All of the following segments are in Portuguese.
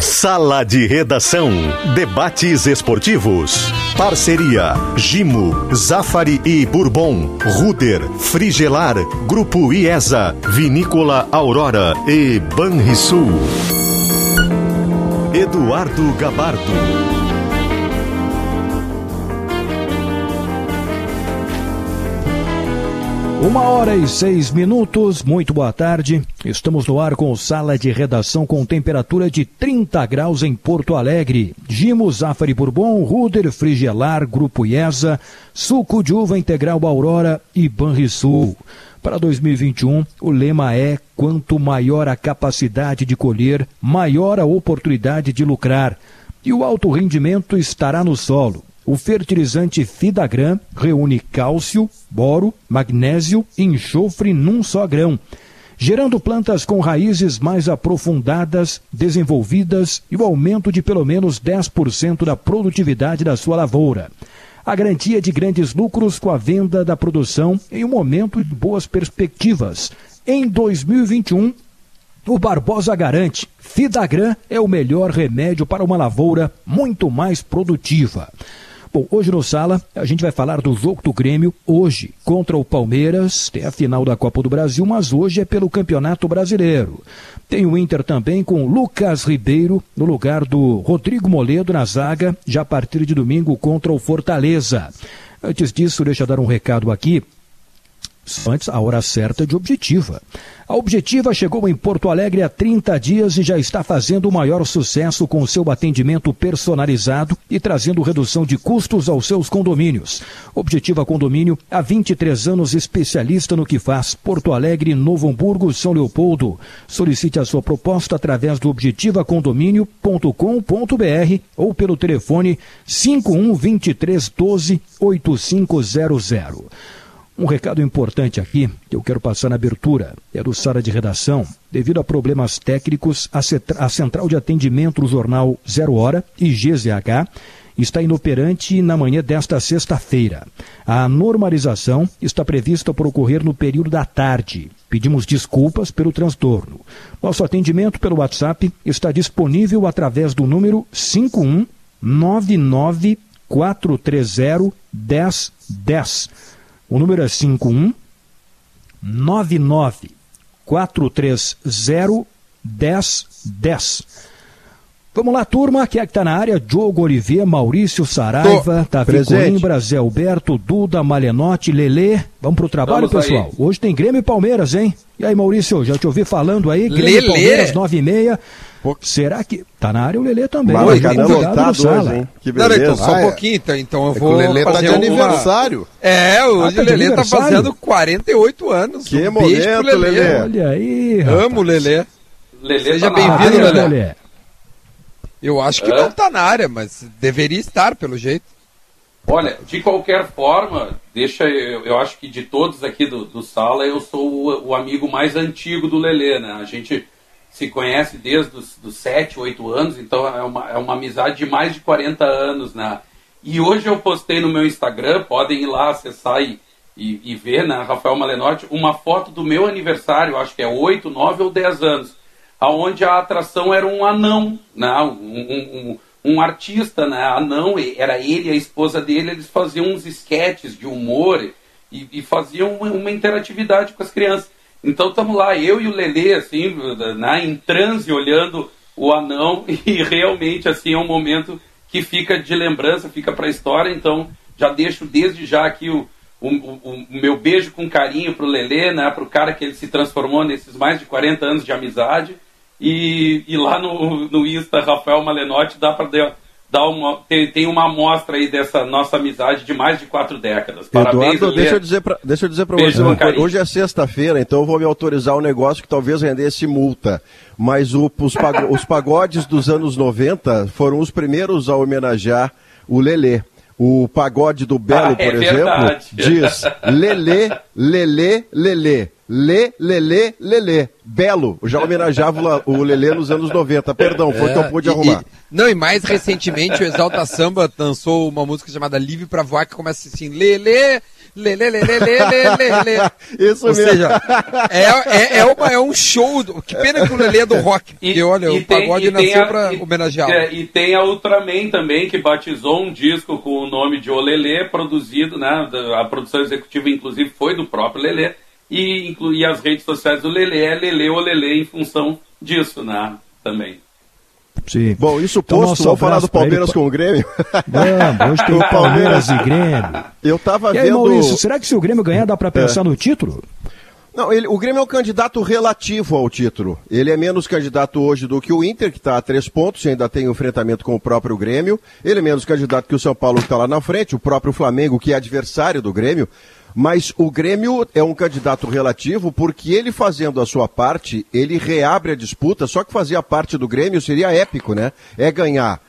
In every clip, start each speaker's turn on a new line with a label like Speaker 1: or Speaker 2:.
Speaker 1: Sala de Redação. Debates esportivos. Parceria: Gimo, Zafari e Bourbon, Ruder, Frigelar, Grupo IESA, Vinícola Aurora e Banrisul. Eduardo Gabardo.
Speaker 2: Uma hora e seis minutos, muito boa tarde. Estamos no ar com sala de redação com temperatura de 30 graus em Porto Alegre. Gimo, Zafari Bourbon, Ruder, Frigelar, Grupo IESA, Suco de Uva Integral Aurora e Banrisul. Para 2021, o lema é: quanto maior a capacidade de colher, maior a oportunidade de lucrar. E o alto rendimento estará no solo. O fertilizante Fidagran reúne cálcio, boro, magnésio e enxofre num só grão, gerando plantas com raízes mais aprofundadas, desenvolvidas e o aumento de pelo menos 10% da produtividade da sua lavoura. A garantia de grandes lucros com a venda da produção em um momento de boas perspectivas. Em 2021, o Barbosa garante: Fidagran é o melhor remédio para uma lavoura muito mais produtiva. Bom, hoje no Sala a gente vai falar do jogo do Grêmio hoje contra o Palmeiras. Tem a final da Copa do Brasil, mas hoje é pelo Campeonato Brasileiro. Tem o Inter também com Lucas Ribeiro no lugar do Rodrigo Moledo na zaga, já a partir de domingo contra o Fortaleza. Antes disso, deixa eu dar um recado aqui antes a hora certa de Objetiva. A Objetiva chegou em Porto Alegre há 30 dias e já está fazendo o maior sucesso com seu atendimento personalizado e trazendo redução de custos aos seus condomínios. Objetiva Condomínio, há 23 anos especialista no que faz. Porto Alegre, Novo Hamburgo, São Leopoldo. Solicite a sua proposta através do objetivacondomínio.com.br ou pelo telefone 51 23 12 8500. Um recado importante aqui que eu quero passar na abertura é do Sala de Redação. Devido a problemas técnicos, a Central de Atendimento do Jornal Zero Hora e GZH está inoperante na manhã desta sexta-feira. A normalização está prevista por ocorrer no período da tarde. Pedimos desculpas pelo transtorno. Nosso atendimento pelo WhatsApp está disponível através do número 5199 430 1010 o número é 51 99 430 1010. Vamos lá, turma. Quem é que tá na área? Diogo Oliveira, Maurício Saraiva, Tô. Davi Coimbra, Zé Alberto, Duda, Malenotti, Lelê. Vamos pro trabalho, Vamos pessoal? Aí. Hoje tem Grêmio e Palmeiras, hein? E aí, Maurício, já te ouvi falando aí. Grêmio Lelê. e Palmeiras, 9 e meia. Pô. Será que. Tá na área o Lelê também.
Speaker 3: Mas Oi, então, lotado hoje, hein?
Speaker 4: Que beleza. Não, então, só um pouquinho, então, então eu é vou.
Speaker 3: o Lelê tá de uma... aniversário.
Speaker 4: É, hoje ah, tá o Lelê tá fazendo 48 anos.
Speaker 3: Que um momento, Lelê. Lelê.
Speaker 4: Olha aí. Rapaz. Amo o Lelê.
Speaker 3: Lelê Seja tá bem-vindo, Lelê. Lelê.
Speaker 4: Eu acho que é? não tá na área, mas deveria estar, pelo jeito.
Speaker 5: Olha, de qualquer forma, deixa eu, eu acho que de todos aqui do, do sala, eu sou o, o amigo mais antigo do Lelê, né? A gente se conhece desde os dos 7, 8 anos, então é uma, é uma amizade de mais de 40 anos, né? E hoje eu postei no meu Instagram, podem ir lá acessar e, e, e ver, né, Rafael Malenotti, uma foto do meu aniversário, acho que é 8, 9 ou 10 anos, aonde a atração era um anão, né, um, um, um artista, né, anão, era ele e a esposa dele, eles faziam uns esquetes de humor e, e faziam uma interatividade com as crianças. Então estamos lá, eu e o Lelê, assim, né, em transe, olhando o anão, e realmente assim é um momento que fica de lembrança, fica para a história. Então já deixo desde já aqui o, o, o, o meu beijo com carinho para o Lelê, né, para o cara que ele se transformou nesses mais de 40 anos de amizade. E, e lá no, no Insta, Rafael Malenotti, dá para dá uma, tem, tem uma amostra aí dessa nossa amizade de mais de quatro décadas.
Speaker 3: Parabéns, Eduardo, deixa eu dizer pra, deixa eu dizer para você uma coisa. Hoje é sexta-feira, então eu vou me autorizar um negócio que talvez rendesse multa. Mas o, os, os pagodes dos anos 90 foram os primeiros a homenagear o Lelê. O pagode do Belo, ah, é por exemplo, verdade. diz Lelê, Lelê, Lelê. Lê, Lelê, Lelê. Belo, já homenageava o Lelê nos anos 90. Perdão, foi o é, que eu pude
Speaker 4: e,
Speaker 3: arrumar.
Speaker 4: E, não, e mais recentemente o Exalta Samba lançou uma música chamada Livre pra Voar, que começa assim, Lelê, Lele, lele, lele, lele.
Speaker 3: Isso
Speaker 4: Ou
Speaker 3: mesmo.
Speaker 4: seja, é, é, é, uma, é um show. do- Que pena que o Lele é do rock. Porque, olha, o
Speaker 6: tem-
Speaker 4: pagode
Speaker 6: e
Speaker 4: nasceu
Speaker 6: a-
Speaker 4: pra
Speaker 6: e-
Speaker 4: homenageá-lo.
Speaker 6: é, e tem a Ultraman também, que batizou um disco com o nome de Olelê, produzido, né? A produção executiva, inclusive, foi do próprio Lelê. E, e as redes sociais do Lelê é Lelê Olelê em função disso, né? Também.
Speaker 2: Sim.
Speaker 3: Bom, isso
Speaker 2: Então,
Speaker 3: posto, vamos falar do
Speaker 2: ele.
Speaker 3: Palmeiras com o Grêmio.
Speaker 2: Vamos, hoje tem
Speaker 3: O
Speaker 2: Palmeiras e Grêmio.
Speaker 3: Eu tava
Speaker 2: E aí,
Speaker 3: vendo.
Speaker 2: Maurício, será que se o Grêmio ganhar dá pra pensar no título?
Speaker 3: Não, ele- o Grêmio é um candidato relativo ao título. Ele é menos candidato hoje do que o Inter, que está a três pontos e ainda tem um enfrentamento com o próprio Grêmio. Ele é menos candidato que o São Paulo, que está lá na frente, o próprio Flamengo, que é adversário do Grêmio. Mas o Grêmio é um candidato relativo porque ele fazendo a sua parte, ele reabre a disputa. Só que fazer a parte do Grêmio seria épico, né? É ganhar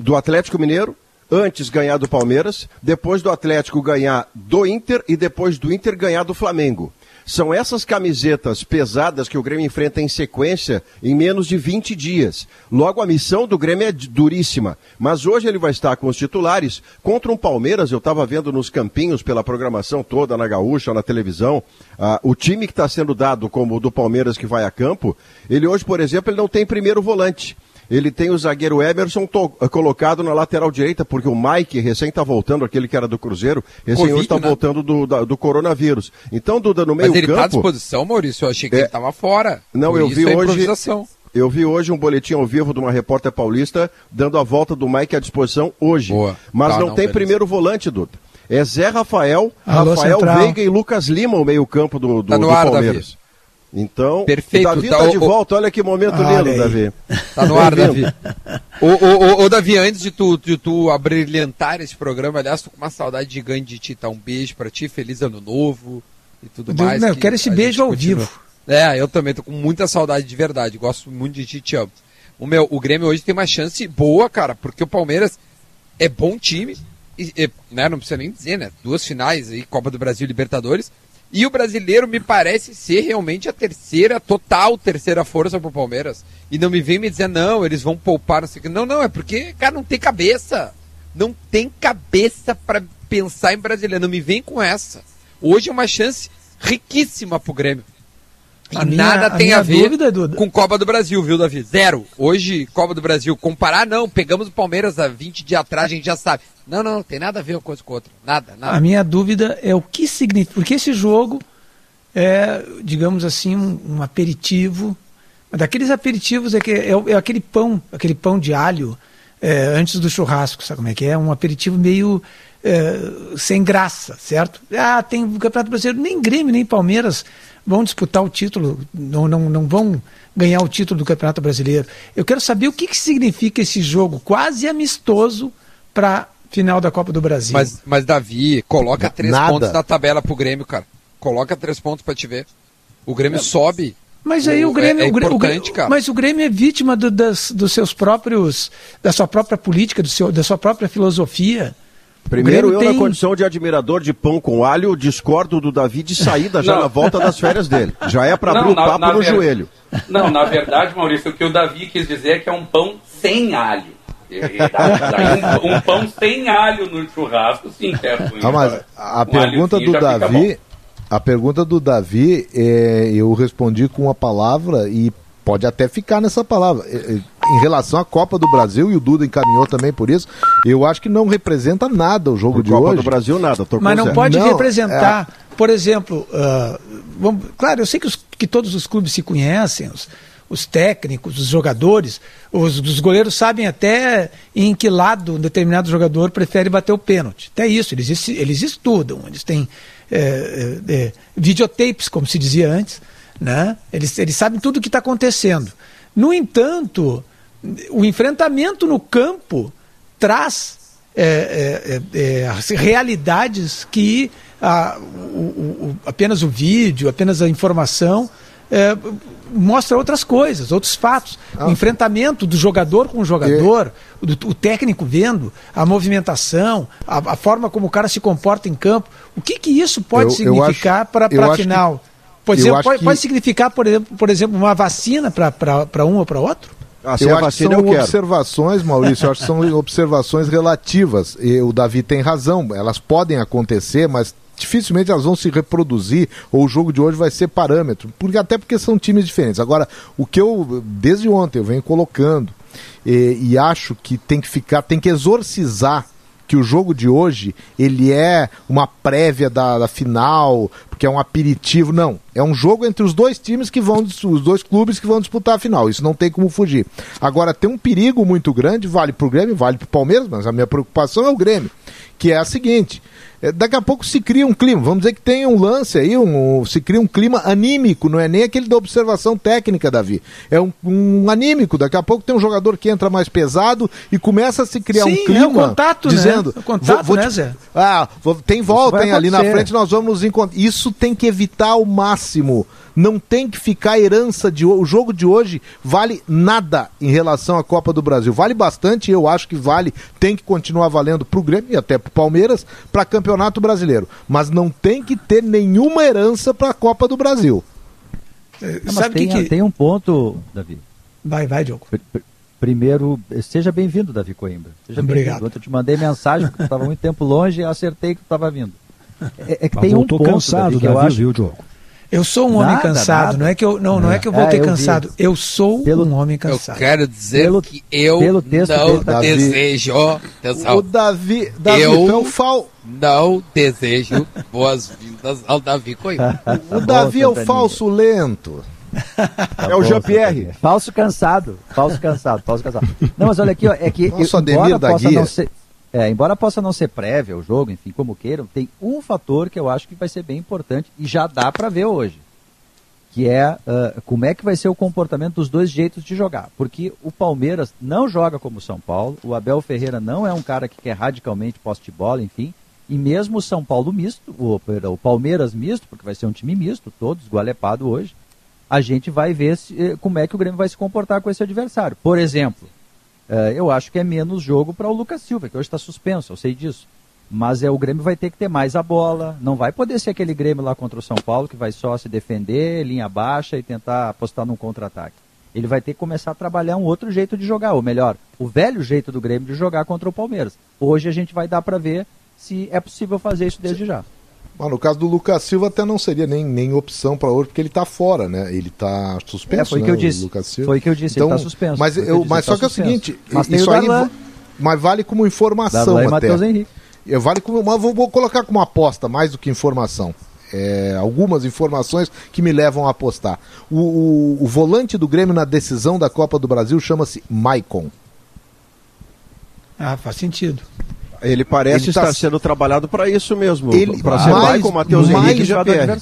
Speaker 3: do Atlético Mineiro, antes ganhar do Palmeiras, depois do Atlético ganhar do Inter e depois do Inter ganhar do Flamengo. São essas camisetas pesadas que o Grêmio enfrenta em sequência em menos de 20 dias. Logo, a missão do Grêmio é duríssima. Mas hoje ele vai estar com os titulares contra um Palmeiras. Eu estava vendo nos campinhos pela programação toda, na Gaúcha, na televisão. ah, o time que está sendo dado como o do Palmeiras que vai a campo, ele hoje, por exemplo, ele não tem primeiro volante. Ele tem o zagueiro Emerson to- colocado na lateral direita, porque o Mike recém está voltando, aquele que era do Cruzeiro, recém está
Speaker 4: né?
Speaker 3: voltando do, da- do coronavírus. Então, Duda, no meio
Speaker 4: Mas ele tá à disposição, Maurício? Eu achei que
Speaker 3: É.
Speaker 4: ele tava fora.
Speaker 3: Não,
Speaker 4: Por
Speaker 3: eu
Speaker 4: isso
Speaker 3: vi
Speaker 4: a
Speaker 3: hoje-
Speaker 4: improvisação.
Speaker 3: Eu vi hoje um boletim ao vivo de uma repórter paulista dando a volta do Mike à disposição hoje.
Speaker 4: Boa.
Speaker 3: Mas
Speaker 4: Tá,
Speaker 3: não,
Speaker 4: não,
Speaker 3: tem
Speaker 4: beleza.
Speaker 3: primeiro volante, Duda. É Zé Rafael,
Speaker 7: Alô,
Speaker 3: Rafael
Speaker 7: Central.
Speaker 3: Veiga e Lucas Lima, o meio-campo do, do,
Speaker 4: Tá no
Speaker 3: do
Speaker 4: ar,
Speaker 3: Palmeiras. Então,
Speaker 4: Perfeito,
Speaker 3: o Davi
Speaker 4: tá,
Speaker 3: tá
Speaker 4: o-
Speaker 3: de
Speaker 4: o-
Speaker 3: volta, olha que momento
Speaker 7: Olha
Speaker 3: lindo,
Speaker 7: aí.
Speaker 3: Davi.
Speaker 4: Tá no ar. Davi. Ô, ô, ô, ô, Davi, antes de tu, de tu abrilhantar esse programa, aliás, tô com uma saudade gigante de ti, tá? Um beijo pra ti, feliz ano novo e tudo
Speaker 7: Do-
Speaker 4: mais.
Speaker 7: não, eu
Speaker 4: que
Speaker 7: quero esse beijo ao
Speaker 4: continua.
Speaker 7: vivo.
Speaker 4: É, eu também tô com muita saudade de verdade, gosto muito de ti, te amo. O meu, o Grêmio hoje tem uma chance boa, cara, porque o Palmeiras é bom time, e, e, né, não precisa nem dizer, né? Duas finais aí, Copa do Brasil e Libertadores. E o brasileiro me parece ser realmente a terceira, total terceira força pro Palmeiras. E não me vem me dizer, não, eles vão poupar, não sei o que. Não, não, é porque, cara, não tem cabeça. Não tem cabeça pra pensar em brasileiro. Não me vem com essa. Hoje é uma chance riquíssima pro Grêmio. E
Speaker 7: A
Speaker 4: nada
Speaker 7: a
Speaker 4: tem
Speaker 7: minha
Speaker 4: a ver
Speaker 7: dúvida, Duda-
Speaker 4: com Copa do Brasil, viu, Davi? Zero. Hoje, Copa do Brasil, comparar, não. Pegamos o Palmeiras há 20 dias atrás, a gente já sabe. Não, não, não tem nada a ver uma coisa com outra. Nada, nada.
Speaker 7: A minha dúvida é o que significa. Porque esse jogo é, digamos assim, um, um aperitivo. Daqueles aperitivos é, que é, é aquele pão, aquele pão de alho é, antes do churrasco, sabe como é que é? Um aperitivo meio é, sem graça, certo? Ah, tem o Campeonato Brasileiro, nem Grêmio, nem Palmeiras vão disputar o título, não, não, não vão ganhar o título do Campeonato Brasileiro. Eu quero saber o que, que significa esse jogo quase amistoso para final da Copa do Brasil.
Speaker 4: Mas, mas Davi, coloca três
Speaker 8: Nada.
Speaker 4: pontos na tabela pro Grêmio, cara. Coloca três pontos pra te ver. O Grêmio sobe.
Speaker 7: Mas aí o Grêmio,
Speaker 4: é, é
Speaker 7: o Grêmio- o
Speaker 4: importante,
Speaker 7: Grêmio-
Speaker 4: cara.
Speaker 7: mas o Grêmio é vítima do- das, dos seus próprios, da sua própria política, do seu, da sua própria filosofia.
Speaker 3: Primeiro,
Speaker 7: O
Speaker 3: eu,
Speaker 7: Grêmio
Speaker 3: na
Speaker 7: tem-
Speaker 3: condição de admirador de pão com alho, discordo do Davi de saída já na volta das férias dele. Já é para abrir o papo
Speaker 6: na
Speaker 3: no
Speaker 6: ver-
Speaker 3: joelho.
Speaker 6: Não, na verdade, Maurício, o que o Davi quis dizer é que é um pão sem alho. Um, um pão sem alho no churrasco, sim, é ruim.
Speaker 8: Ah, mas a
Speaker 6: um
Speaker 8: pergunta do Davi, a pergunta do Davi, é, eu respondi com uma palavra e pode até ficar nessa palavra. É, é, Em relação à Copa do Brasil, e o Duda encaminhou também por isso, eu acho que não representa nada o jogo
Speaker 3: Por
Speaker 8: de
Speaker 3: Copa
Speaker 8: hoje.
Speaker 3: do Brasil, nada.
Speaker 7: Mas não
Speaker 3: Zé.
Speaker 7: pode
Speaker 8: Não,
Speaker 7: representar, por exemplo, ah, vamos- claro, eu sei que, os- que todos os clubes se conhecem, os, os técnicos, os jogadores, os, os goleiros sabem até em que lado um determinado jogador prefere bater o pênalti. Até isso, eles, es- eles estudam, eles têm é, é, é, videotapes, como se dizia antes, né? eles, eles sabem tudo o que está acontecendo. No entanto, o enfrentamento no campo traz é, é, é, é, realidades que a- o- o- apenas o vídeo, apenas a informação é, mostra outras coisas, outros fatos. O enfrentamento do jogador com o jogador, do- o técnico vendo, a movimentação, a, a forma como o cara se comporta em campo. O que, que isso pode
Speaker 8: Eu-
Speaker 7: significar para a
Speaker 8: que-
Speaker 7: final? Exemplo,
Speaker 8: acho
Speaker 7: pode,
Speaker 8: que-
Speaker 7: pode significar, por exemplo, por exemplo uma vacina para um ou para outro?
Speaker 3: Ah,
Speaker 8: eu acho que
Speaker 3: vacina,
Speaker 8: são observações, Maurício, eu acho que são observações relativas. E o Davi tem razão, elas podem acontecer, mas dificilmente elas vão se reproduzir ou o jogo de hoje vai ser parâmetro, porque até porque são times diferentes. Agora, o que eu desde ontem eu venho colocando e, e acho que tem que ficar, tem que exorcizar que o jogo de hoje ele é uma prévia da, da, final, porque é um aperitivo. Não. É um jogo entre os dois times que vão, os dois clubes que vão disputar a final. Isso não tem como fugir. Agora, tem um perigo muito grande, vale para o Grêmio, vale para o Palmeiras, mas a minha preocupação é o Grêmio, que é a seguinte. É, daqui a pouco se cria um clima, vamos dizer que tem um lance aí, um, se cria um clima anímico, não é nem aquele da observação técnica, Davi. É um, um anímico, daqui a pouco tem um jogador que entra mais pesado e começa a se criar
Speaker 7: Sim,
Speaker 8: um clima. É
Speaker 7: o contato, né?
Speaker 8: dizendo,
Speaker 7: né? O contato,
Speaker 8: vou, vou
Speaker 7: né, Zé?
Speaker 8: Ah, tem volta, hein? Ali na frente nós vamos nos encontrar. Isso tem que evitar ao máximo não tem que ficar herança de o jogo de hoje vale nada em relação à Copa do Brasil. Vale bastante, eu acho que vale, tem que continuar valendo para o Grêmio e até para o Palmeiras para Campeonato Brasileiro, mas não tem que ter nenhuma herança para a Copa do Brasil.
Speaker 9: É, Sabe tem, que, que tem um ponto, Davi.
Speaker 7: Vai, vai, Diogo.
Speaker 9: Primeiro, seja bem-vindo, Davi Coimbra. Seja
Speaker 7: Obrigado.
Speaker 9: Ontem eu te mandei mensagem, porque estava muito tempo longe e acertei que estava vindo.
Speaker 2: É, é que tem um ponto, cansado, Davi, que eu acho, viu, Diogo?
Speaker 7: Eu sou um homem cansado, nada. não é que eu não, não é que eu voltei é, eu cansado. Vi. Eu sou pelo, um homem cansado.
Speaker 4: Eu quero dizer pelo, que eu
Speaker 9: pelo texto
Speaker 4: não
Speaker 9: dele,
Speaker 4: desejo.
Speaker 8: Atenção, o Davi, Davi eu fal...
Speaker 4: não desejo boas-vindas ao Davi Coimbra.
Speaker 8: o Davi é o falso lento.
Speaker 9: Tá é o Jean-Pierre. Falso cansado. Falso cansado, falso cansado. Não, mas olha aqui, ó, é que
Speaker 8: Nossa, eu, embora da possa guia. não ser
Speaker 9: é, embora possa não ser prévia o jogo, enfim, como queiram, tem um fator que eu acho que vai ser bem importante e já dá para ver hoje, que é uh, como é que vai ser o comportamento dos dois jeitos de jogar. Porque o Palmeiras não joga como o São Paulo, o Abel Ferreira não é um cara que quer radicalmente poste de bola, enfim, e mesmo o São Paulo misto, o, o Palmeiras misto, porque vai ser um time misto, todos esgualepado hoje, a gente vai ver se, eh, como é que o Grêmio vai se comportar com esse adversário. Por exemplo, eu acho que é menos jogo para o Lucas Silva, que hoje está suspenso, eu sei disso. Mas é o Grêmio vai ter que ter mais a bola. Não vai poder ser aquele Grêmio lá contra o São Paulo que vai só se defender, linha baixa e tentar apostar num contra-ataque. Ele vai ter que começar a trabalhar um outro jeito de jogar, ou melhor, o velho jeito do Grêmio de jogar contra o Palmeiras. Hoje a gente vai dar para ver se é possível fazer isso desde já.
Speaker 8: Mas no caso do Lucas Silva até não seria nem, nem opção para hoje, porque ele está fora, né? Ele está suspenso, é,
Speaker 9: foi
Speaker 8: né,
Speaker 9: que eu disse.
Speaker 8: Lucas Silva.
Speaker 9: Foi que eu disse,
Speaker 8: então,
Speaker 9: ele está suspenso.
Speaker 8: Mas, eu, mas só que suspenso. é o seguinte,
Speaker 9: mas
Speaker 8: isso aí mas vale como informação
Speaker 9: Darlan até. Henrique.
Speaker 8: Eu vale como, mas vou, vou colocar como aposta mais do que informação. É, algumas informações que me levam a apostar. O, o, o, volante do Grêmio na decisão da Copa do Brasil chama-se Maicon.
Speaker 7: Ah, faz sentido.
Speaker 3: Ele parece ele tá estar tá... sendo trabalhado para isso mesmo.
Speaker 8: Para ser mais, com Matheus Henrique e Jean-Pierre.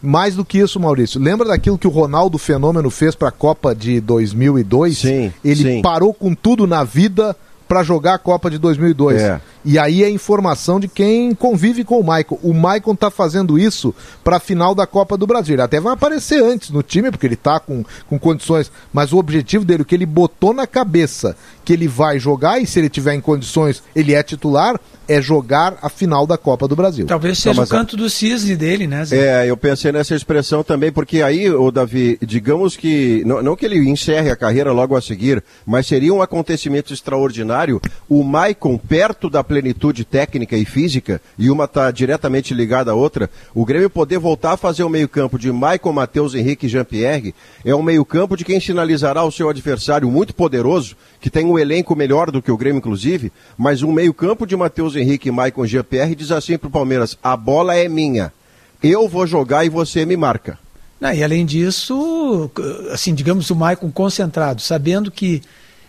Speaker 8: Mais do que isso, Maurício. Lembra daquilo que o Ronaldo Fenômeno fez para a Copa de 2002?
Speaker 3: Sim.
Speaker 8: Ele
Speaker 3: sim.
Speaker 8: parou com tudo na vida para jogar a Copa de 2002. É. E aí é informação de quem convive com o Maicon. O Maicon tá fazendo isso para a final da Copa do Brasil. Ele até vai aparecer antes no time, porque ele tá com, com condições. Mas o objetivo dele, o que ele botou na cabeça, que ele vai jogar, e se ele tiver em condições, ele é titular, é jogar a final da Copa do Brasil.
Speaker 7: Talvez seja Não, o canto do cisne dele, né?
Speaker 3: Zé? É, eu pensei nessa expressão também, porque aí, o Davi, digamos que, não, não, que ele encerre a carreira logo a seguir, mas seria um acontecimento extraordinário o Maicon perto da plenitude técnica e física, e uma está diretamente ligada à outra, o Grêmio poder voltar a fazer o meio-campo de Maicon, Matheus Henrique e Jean-Pierre, é um meio-campo de quem sinalizará o seu adversário muito poderoso, que tem um elenco melhor do que o Grêmio, inclusive, mas um meio-campo de Matheus Henrique e Maicon Jean-Pierre diz assim para o Palmeiras: a bola é minha, eu vou jogar e você me marca.
Speaker 7: Não, e além disso, assim, digamos, o Maicon concentrado, sabendo que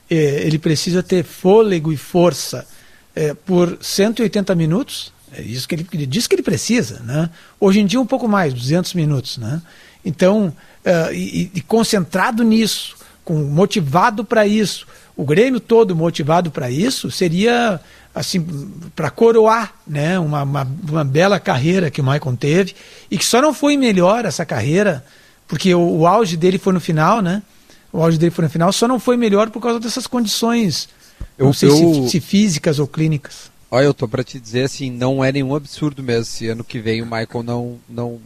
Speaker 7: eh, ele precisa ter fôlego e força eh, por 180 minutos, é isso que ele, ele, diz que ele precisa, né? Hoje em dia um pouco mais, 200 minutos, né? Então, uh, e, e, concentrado nisso, com, motivado para isso, o Grêmio todo motivado para isso, seria assim para coroar né, uma, uma, uma, bela carreira que o Maicon teve e que só não foi melhor essa carreira, porque o, o, auge dele foi no final, né? O auge dele foi no final, só não foi melhor por causa dessas condições, eu, não sei eu... se, se, físicas ou clínicas.
Speaker 4: Olha, eu tô para te dizer assim, não é nenhum absurdo mesmo se ano que vem o Michael não não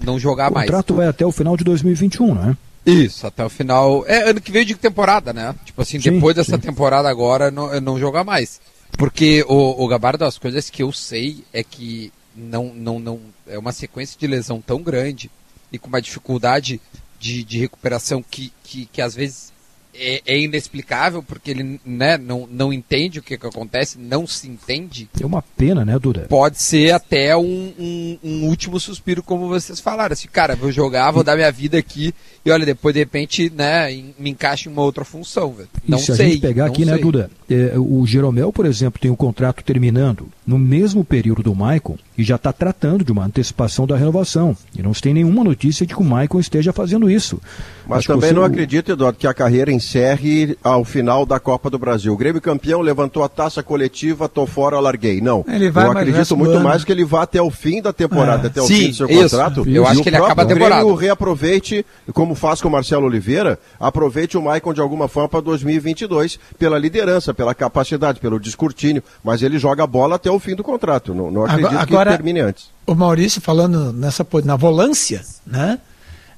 Speaker 4: não jogar
Speaker 2: mais.
Speaker 4: O
Speaker 2: contrato vai até o final de 2021, né?
Speaker 4: Isso, até o final. É ano que vem de temporada, né? Tipo assim, sim, depois dessa sim. temporada agora não, não jogar mais. Porque o, o Gabardo, as coisas que eu sei é que não, não, não é uma sequência de lesão tão grande e com uma dificuldade de, de recuperação que, que, que às vezes é, é, inexplicável, porque ele né, não, não entende o que, que acontece, não se entende.
Speaker 2: É uma pena, né, Duda?
Speaker 4: Pode ser até um, um, um último suspiro, como vocês falaram. Assim, cara, vou jogar, vou dar minha vida aqui, e olha, depois de repente, né, me encaixa em uma outra função, velho. Não
Speaker 2: e se
Speaker 4: sei.
Speaker 2: a gente pegar aqui, né, sei. né, Duda? É, o Jeromel, por exemplo, tem um contrato terminando no mesmo período do Maicon e já está tratando de uma antecipação da renovação. E não se tem nenhuma notícia de que o Maicon esteja fazendo isso.
Speaker 3: Mas Acho também você... não acredito, Eduardo, que a carreira encerre ao final da Copa do Brasil. O Grêmio campeão levantou a taça coletiva, tô fora, larguei. Não. Ele vai, eu acredito muito mais que ele vá até o fim da temporada, é. até o
Speaker 4: Sim,
Speaker 3: fim do seu isso. contrato.
Speaker 4: Eu acho que ele acaba a temporada. O
Speaker 3: Grêmio reaproveite, como faz com o Marcelo Oliveira, aproveite o Maicon de alguma forma para 2022 pela liderança, pela capacidade, pelo descortínio, mas ele joga a bola até o fim do contrato. Não, não acredito agora, que agora, termine antes.
Speaker 7: O Maurício falando nessa na volância, né?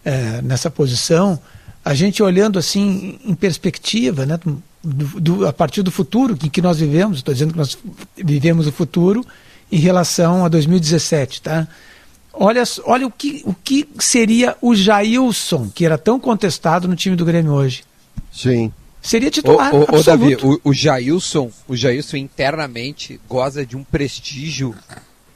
Speaker 7: É, nessa posição, a gente olhando assim em perspectiva, né? Do, do, a partir do futuro que, que nós vivemos, estou dizendo que nós vivemos o futuro em relação a 2017, tá? Olha, olha o, que, o que seria o Jailson, que era tão contestado no time do Grêmio hoje.
Speaker 3: Sim.
Speaker 7: Seria titular.
Speaker 4: Ô, ô, ô Davi, o, o Jailson, o Jailson internamente goza de um prestígio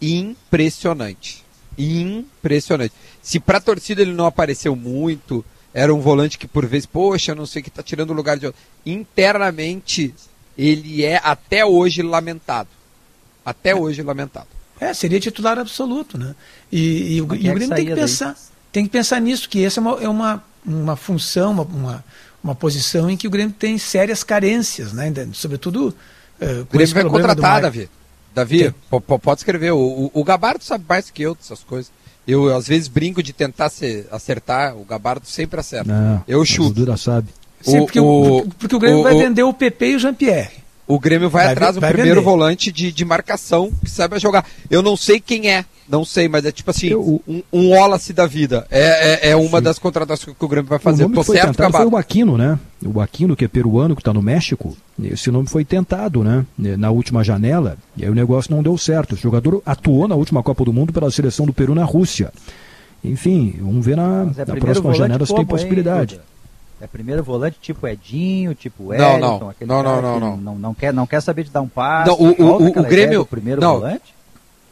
Speaker 4: impressionante. Impressionante. Se pra torcida ele não apareceu muito, era um volante que por vezes, poxa, não sei que tá tirando o lugar de outro. Internamente, ele é até hoje lamentado. Até hoje lamentado.
Speaker 7: É, seria titular absoluto, né? E, e, o, e o Grêmio tem que pensar, tem que pensar nisso, que essa é uma, é uma, uma função, uma, uma uma posição em que o Grêmio tem sérias carências, né? Sobretudo.
Speaker 4: Uh, o Grêmio vai contratar, Davi. Davi, pode escrever. O, o, Gabardo sabe mais que eu dessas coisas. Eu, às vezes, brinco de tentar se, acertar. O Gabardo sempre acerta. Não, eu chuto.
Speaker 2: Dura sabe.
Speaker 7: Sim, porque, o, porque o Grêmio vai vender o PP e o Jean-Pierre.
Speaker 4: O Grêmio vai, vai atrás do primeiro vender. volante de, de marcação que saiba jogar. Eu não sei quem é, não sei, mas é tipo assim, eu, um, um Wallace da vida. É, é, é uma sim. das contratações que o Grêmio vai fazer. O
Speaker 2: nome Tô foi certo, tentado foi o Aquino, né? O Aquino, que é peruano, que está no México. Esse nome foi tentado, né? Na última janela. E aí o negócio não deu certo. O jogador atuou na última Copa do Mundo pela seleção do Peru na Rússia. Enfim, vamos ver na, é na próxima janela se tem possibilidade. Hein,
Speaker 9: é primeiro volante tipo Edinho, tipo
Speaker 4: Elton, não, não. não, não, não, não.
Speaker 9: não, não quer, não quer saber de dar um passo.
Speaker 4: Não, o, o, o, o Grêmio, primeiro não, volante?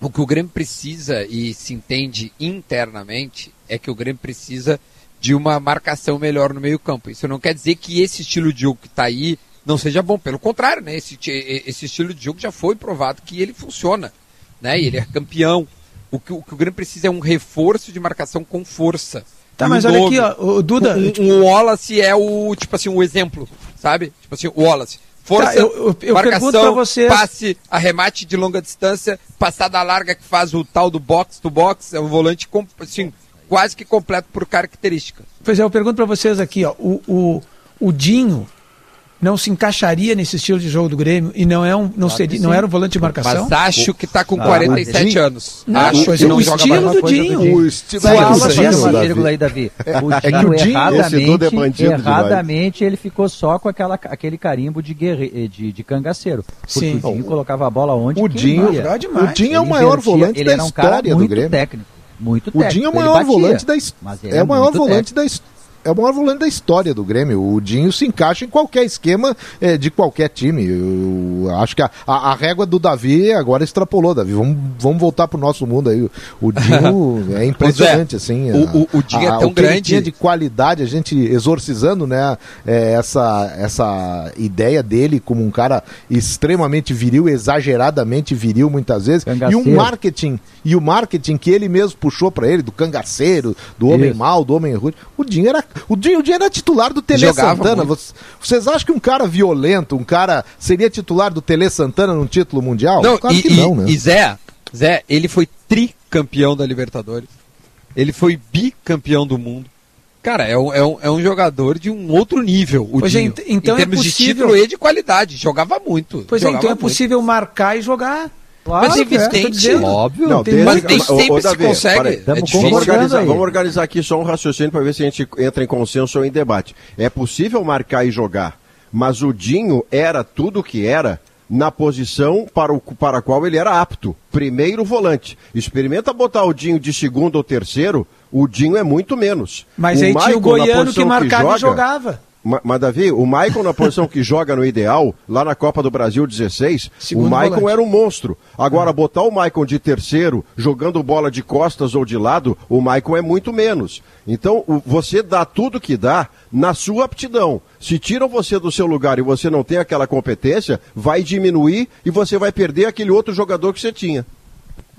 Speaker 4: O que o Grêmio precisa e se entende internamente é que o Grêmio precisa de uma marcação melhor no meio-campo. Isso não quer dizer que esse estilo de jogo que está aí não seja bom. Pelo contrário, né? Esse, esse estilo de jogo já foi provado que ele funciona. Né? E ele é campeão. O que, o que o Grêmio precisa é um reforço de marcação com força.
Speaker 7: Tá, mas olha aqui, ó, o Duda.
Speaker 4: Um, um Wallace é o, tipo assim, o exemplo, sabe? Tipo assim, o Wallace. Força, tá, eu, eu, eu marcação, você... passe, arremate de longa distância, passada larga que faz o tal do box to box, é um volante assim, quase que completo por característica.
Speaker 7: Pois é, eu pergunto para vocês aqui, ó, o, o, o Dinho, não se encaixaria nesse estilo de jogo do Grêmio e não é um não seria não era um volante de marcação.
Speaker 4: Mas acho que está com ah, 47 anos.
Speaker 7: Não, acho que
Speaker 4: não
Speaker 7: o estilo do Dinho.
Speaker 9: O estilo do aí, Davi. O é, Dinho é erradamente, erradamente ele ficou só com aquela, aquele carimbo de, guerre, de, de cangaceiro. Porque Sim. o Dinho colocava a bola onde
Speaker 8: o Dinho, o Dinho é o maior volante da história do Grêmio.
Speaker 9: Técnico, muito técnico.
Speaker 8: O Dinho é o maior volante da história. É o maior volante da história é o maior volante da história do Grêmio. O Dinho se encaixa em qualquer esquema é, de qualquer time. Eu acho que a, a, a, régua do Davi agora extrapolou, Davi. Vamos, vamos voltar pro nosso mundo aí. O Dinho é impressionante, assim.
Speaker 4: O, o, o Dinho é tão grande.
Speaker 8: de qualidade, a gente exorcizando, né, é, essa, essa ideia dele como um cara extremamente viril, exageradamente viril muitas vezes. Cangaceiro. E o marketing, e o marketing que ele mesmo puxou para ele, do cangaceiro, do homem Isso. mal, do homem rude. O Dinho era o Dinho, era titular do Tele Jogava Santana. Muito. Vocês acham que um cara violento, um cara seria titular do Tele Santana num título mundial?
Speaker 4: Não, claro e, que não, né? E Zé, Zé, ele foi tricampeão da Libertadores. Ele foi bicampeão do mundo. Cara, é um, é um, é um jogador de um outro nível. O Dinho, então em é termos é possível... de título e de qualidade. Jogava muito.
Speaker 7: Pois
Speaker 4: jogava
Speaker 7: é, então é possível marcar e jogar.
Speaker 4: Claro, mas tem, é, óbvio. Não, tem,
Speaker 3: mas tem sempre Davi, se consegue. É vamos, organizar, vamos organizar aqui só um raciocínio para ver se a gente entra em consenso ou em debate. É possível marcar e jogar, mas o Dinho era tudo o que era na posição para, o, para a qual ele era apto, primeiro volante. Experimenta botar o Dinho de segundo ou terceiro, o Dinho é muito menos.
Speaker 7: Mas
Speaker 3: o
Speaker 7: aí tinha o goiano que marcava
Speaker 3: que
Speaker 7: joga, e jogava.
Speaker 3: Mas, Davi, o Maicon na posição que joga no ideal, lá na Copa do Brasil 16, Segundo o Maicon volante. era um monstro. Agora, botar o Maicon de terceiro, jogando bola de costas ou de lado, o Maicon é muito menos. Então, você dá tudo que dá na sua aptidão. Se tiram você do seu lugar e você não tem aquela competência, vai diminuir e você vai perder aquele outro jogador que você tinha.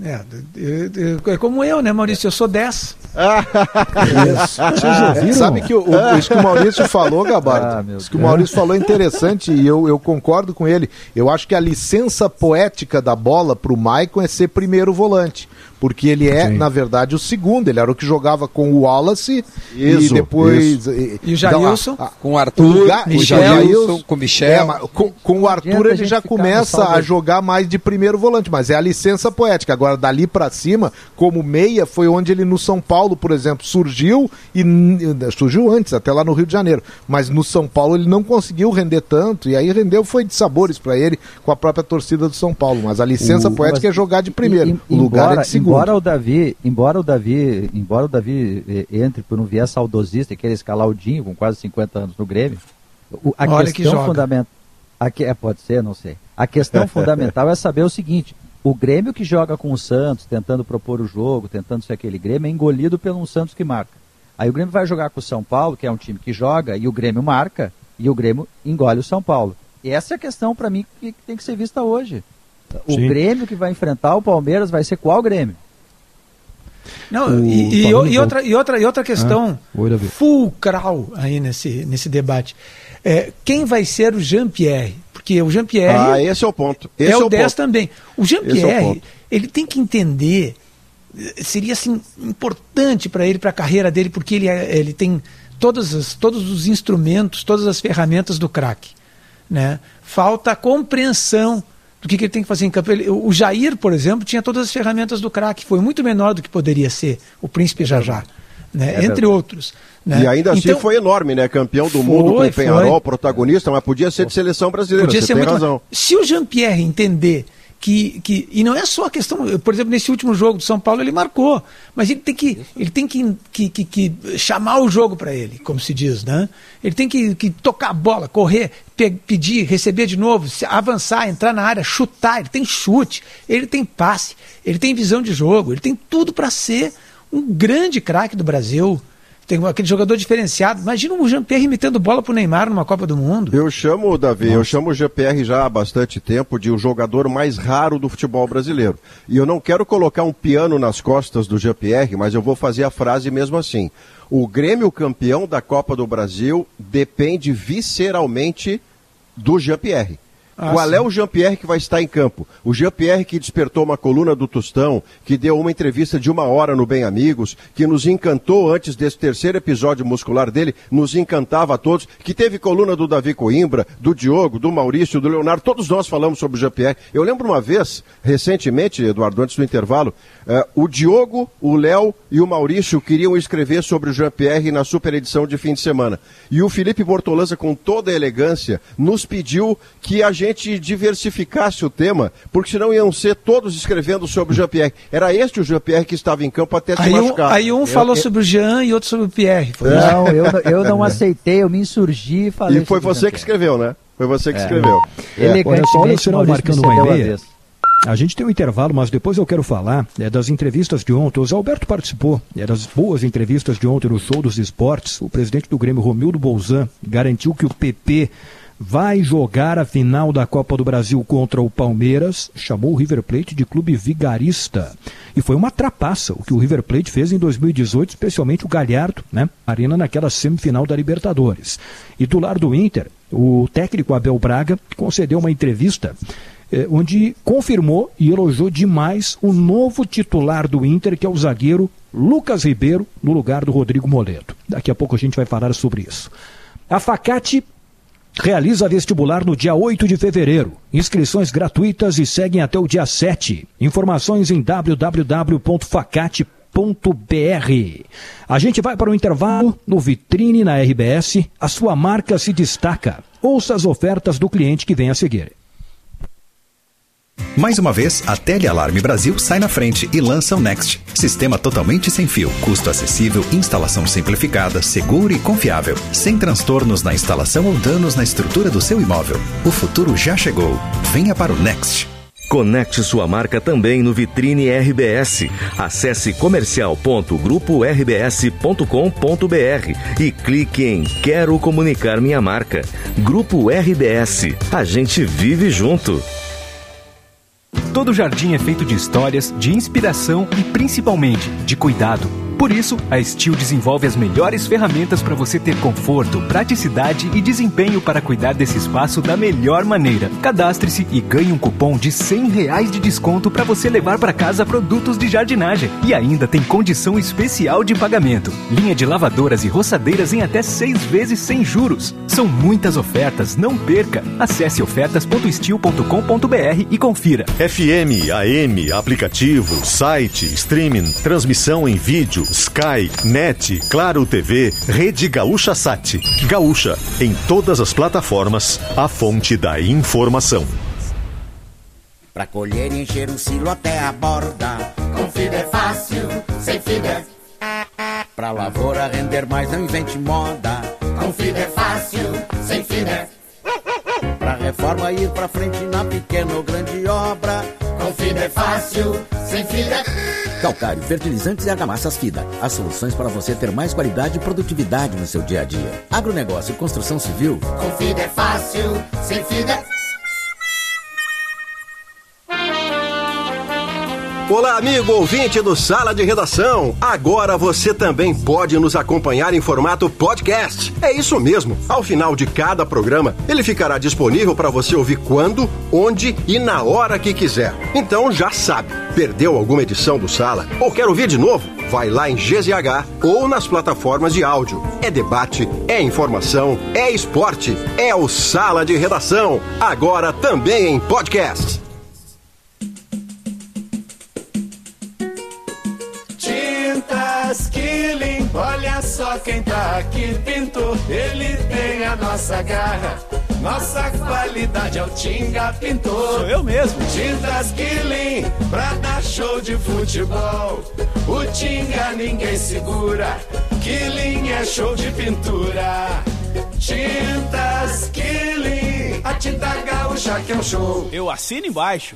Speaker 7: É, é, como eu, né, Maurício? Eu sou 10.
Speaker 8: Vocês Sabe que o, o, isso que o Maurício falou, Gabardo, ah, isso que o Maurício falou é interessante e eu, eu concordo com ele. Eu acho que a licença poética da bola para o Maicon é ser primeiro volante porque ele é, Sim. na verdade, o segundo. Ele era o que jogava com o Wallace isso, e depois.
Speaker 7: Isso. E, e o Jailson?
Speaker 4: Então, com o Arthur, o lugar,
Speaker 7: Michel,
Speaker 4: o
Speaker 7: Jailson, com o Michel.
Speaker 8: É, com, com, o Arthur ele já começa a jogar mais de primeiro volante, mas é a licença poética. Agora, dali para cima, como meia, foi onde ele no São Paulo, por exemplo, surgiu e surgiu antes, até lá no Rio de Janeiro. Mas no São Paulo ele não conseguiu render tanto, e aí rendeu foi de sabores para ele com a própria torcida do São Paulo. Mas a licença o, poética mas, é jogar de primeiro. E, o lugar embora, é de segundo
Speaker 9: embora o Davi, embora o Davi, embora o Davi eh, entre por um viés saudosista e queira escalar o Dinho com quase 50 anos no Grêmio, a Olha questão que fundamental, que, é, pode ser, não sei. A questão fundamental é saber o seguinte: o Grêmio que joga com o Santos, tentando propor o jogo, tentando ser aquele Grêmio, é engolido pelo um Santos que marca. Aí o Grêmio vai jogar com o São Paulo, que é um time que joga, e o Grêmio marca, e o Grêmio engole o São Paulo. E essa é a questão para mim que tem que ser vista hoje. O Sim. Grêmio que vai enfrentar o Palmeiras vai ser qual Grêmio?
Speaker 7: Não, e, e, e, outra, e, outra, e outra questão ah, fulcral aí nesse, nesse debate. É, quem vai ser o Jean-Pierre? Porque o Jean-Pierre.
Speaker 3: Ah, esse é o ponto.
Speaker 7: Esse é, o, é o 10 ponto. também. O Jean-Pierre, é ele tem que entender. Seria assim, importante para ele, para a carreira dele, porque ele, é, ele tem todos os, todos os instrumentos, todas as ferramentas do craque. Né? Falta a compreensão do que, que, ele tem que fazer em campo. Ele, o Jair, por exemplo, tinha todas as ferramentas do craque, foi muito menor do que poderia ser o Príncipe Jajá, né? É entre outros. Né?
Speaker 3: E ainda assim então, foi enorme, né? Campeão do foi, mundo com o Penharol, protagonista, mas podia ser de seleção brasileira. Podia ser muito razão.
Speaker 7: Se o Jean-Pierre entender que, que e não é só a questão, por exemplo, nesse último jogo do São Paulo ele marcou, mas ele tem que ele tem que, que, que, que chamar o jogo para ele, como se diz, né? Ele tem que, que tocar a bola, correr, pe pedir, receber de novo, avançar, entrar na área, chutar. Ele tem chute, ele tem passe, ele tem visão de jogo, ele tem tudo para ser um grande craque do Brasil tem aquele jogador diferenciado. Imagina o Jean-Pierre imitando bola pro Neymar numa Copa do Mundo.
Speaker 3: Eu chamo, Davi, Nossa. eu chamo o Jean-Pierre já há bastante tempo de o um jogador mais raro do futebol brasileiro. E eu não quero colocar um piano nas costas do Jean-Pierre, mas eu vou fazer a frase mesmo assim. O Grêmio campeão da Copa do Brasil depende visceralmente do Jean-Pierre. Ah, Qual sim. é o Jean-Pierre que vai estar em campo? O Jean-Pierre que despertou uma coluna do Tostão, que deu uma entrevista de uma hora no Bem Amigos, que nos encantou antes desse terceiro episódio muscular dele, nos encantava a todos, que teve coluna do Davi Coimbra, do Diogo, do Maurício, do Leonardo, todos nós falamos sobre o Jean-Pierre. Eu lembro uma vez, recentemente, Eduardo, antes do intervalo, uh, o Diogo, o Léo e o Maurício queriam escrever sobre o Jean-Pierre na super edição de fim de semana. E o Felipe Bortolanza, com toda a elegância, nos pediu que a gente gente diversificasse o tema, porque senão iam ser todos escrevendo sobre o Jean-Pierre. Era este o Jean-Pierre que estava em campo até se
Speaker 7: aí
Speaker 3: machucar.
Speaker 7: Um, aí um eu, falou eu... sobre o Jean e outro sobre o Pierre.
Speaker 9: não, eu, eu não aceitei, eu me insurgi e falei.
Speaker 3: E foi você que escreveu, né? Foi você que é. escreveu.
Speaker 2: É. Elegantemente, Olha, marcando uma ideia. A gente tem um intervalo, mas depois eu quero falar é, das entrevistas de ontem. O Zé Alberto participou é, das boas entrevistas de ontem no Show dos Esportes. O presidente do Grêmio, Romildo Bolzan, garantiu que o PP vai jogar a final da Copa do Brasil contra o Palmeiras, chamou o River Plate de clube vigarista. E foi uma trapaça o que o River Plate fez em 2018, especialmente o Galhardo, né? Arena naquela semifinal da Libertadores. E do lado do Inter, o técnico Abel Braga concedeu uma entrevista eh, onde confirmou e elogiou demais o novo titular do Inter, que é o zagueiro Lucas Ribeiro, no lugar do Rodrigo Moledo. Daqui a pouco a gente vai falar sobre isso. A Facate Realiza vestibular no dia 8 de fevereiro. Inscrições gratuitas e seguem até o dia 7. Informações em www.facate.br. A gente vai para o intervalo no Vitrine na RBS. A sua marca se destaca. Ouça as ofertas do cliente que vem a seguir.
Speaker 10: Mais uma vez, a Telealarme Brasil sai na frente e lança o Next. Sistema totalmente sem fio, custo acessível, instalação simplificada, seguro e confiável, sem transtornos na instalação ou danos na estrutura do seu imóvel. O futuro já chegou. Venha para o Next.
Speaker 1: Conecte sua marca também no Vitrine RBS. Acesse comercial.grupo-rbs.com.br e clique em Quero comunicar minha marca. Grupo RBS. A gente vive junto.
Speaker 11: Todo jardim é feito de histórias, de inspiração e principalmente de cuidado. Por isso, a Steel desenvolve as melhores ferramentas para você ter conforto, praticidade e desempenho para cuidar desse espaço da melhor maneira. Cadastre-se e ganhe um cupom de 100 reais de desconto para você levar para casa produtos de jardinagem. E ainda tem condição especial de pagamento. Linha de lavadoras e roçadeiras em até seis vezes sem juros. São muitas ofertas, não perca. Acesse ofertas.steel.com.br e confira.
Speaker 1: FM, AM, aplicativo, site, streaming, transmissão em vídeo, Sky, Net, Claro TV, Rede Gaúcha Sat. Gaúcha, em todas as plataformas, a fonte da informação.
Speaker 12: Pra colher e encher o silo até a borda. Com fibra é fácil, sem fibra. Pra lavoura render mais, não invente moda. Com fibra é fácil, sem fibra. Pra reforma ir pra frente na pequena ou grande obra. Com fibra é fácil, sem fibra. Calcário, fertilizantes e argamassas FIDA. As soluções para você ter mais qualidade e produtividade no seu dia a dia. Agronegócio e construção civil. Com fibra é fácil, sem fibra.
Speaker 3: Olá, amigo ouvinte do Sala de Redação. Agora você também pode nos acompanhar em formato podcast. É isso mesmo. Ao final de cada programa, ele ficará disponível para você ouvir quando, onde e na hora que quiser. Então já sabe, perdeu alguma edição do Sala ou quer ouvir de novo? Vai lá em GZH ou nas plataformas de áudio. É debate, é informação, é esporte, é o Sala de Redação. Agora também em podcast.
Speaker 13: Só quem tá aqui, pintor. Ele tem a nossa garra. Nossa qualidade é o Tinga Pintor.
Speaker 14: Sou eu mesmo.
Speaker 13: Tintas Killing, pra dar show de futebol. O Tinga ninguém segura. Killing é show de pintura. Tintas Killing, a tinta gaúcha que é um show.
Speaker 14: Eu assino embaixo.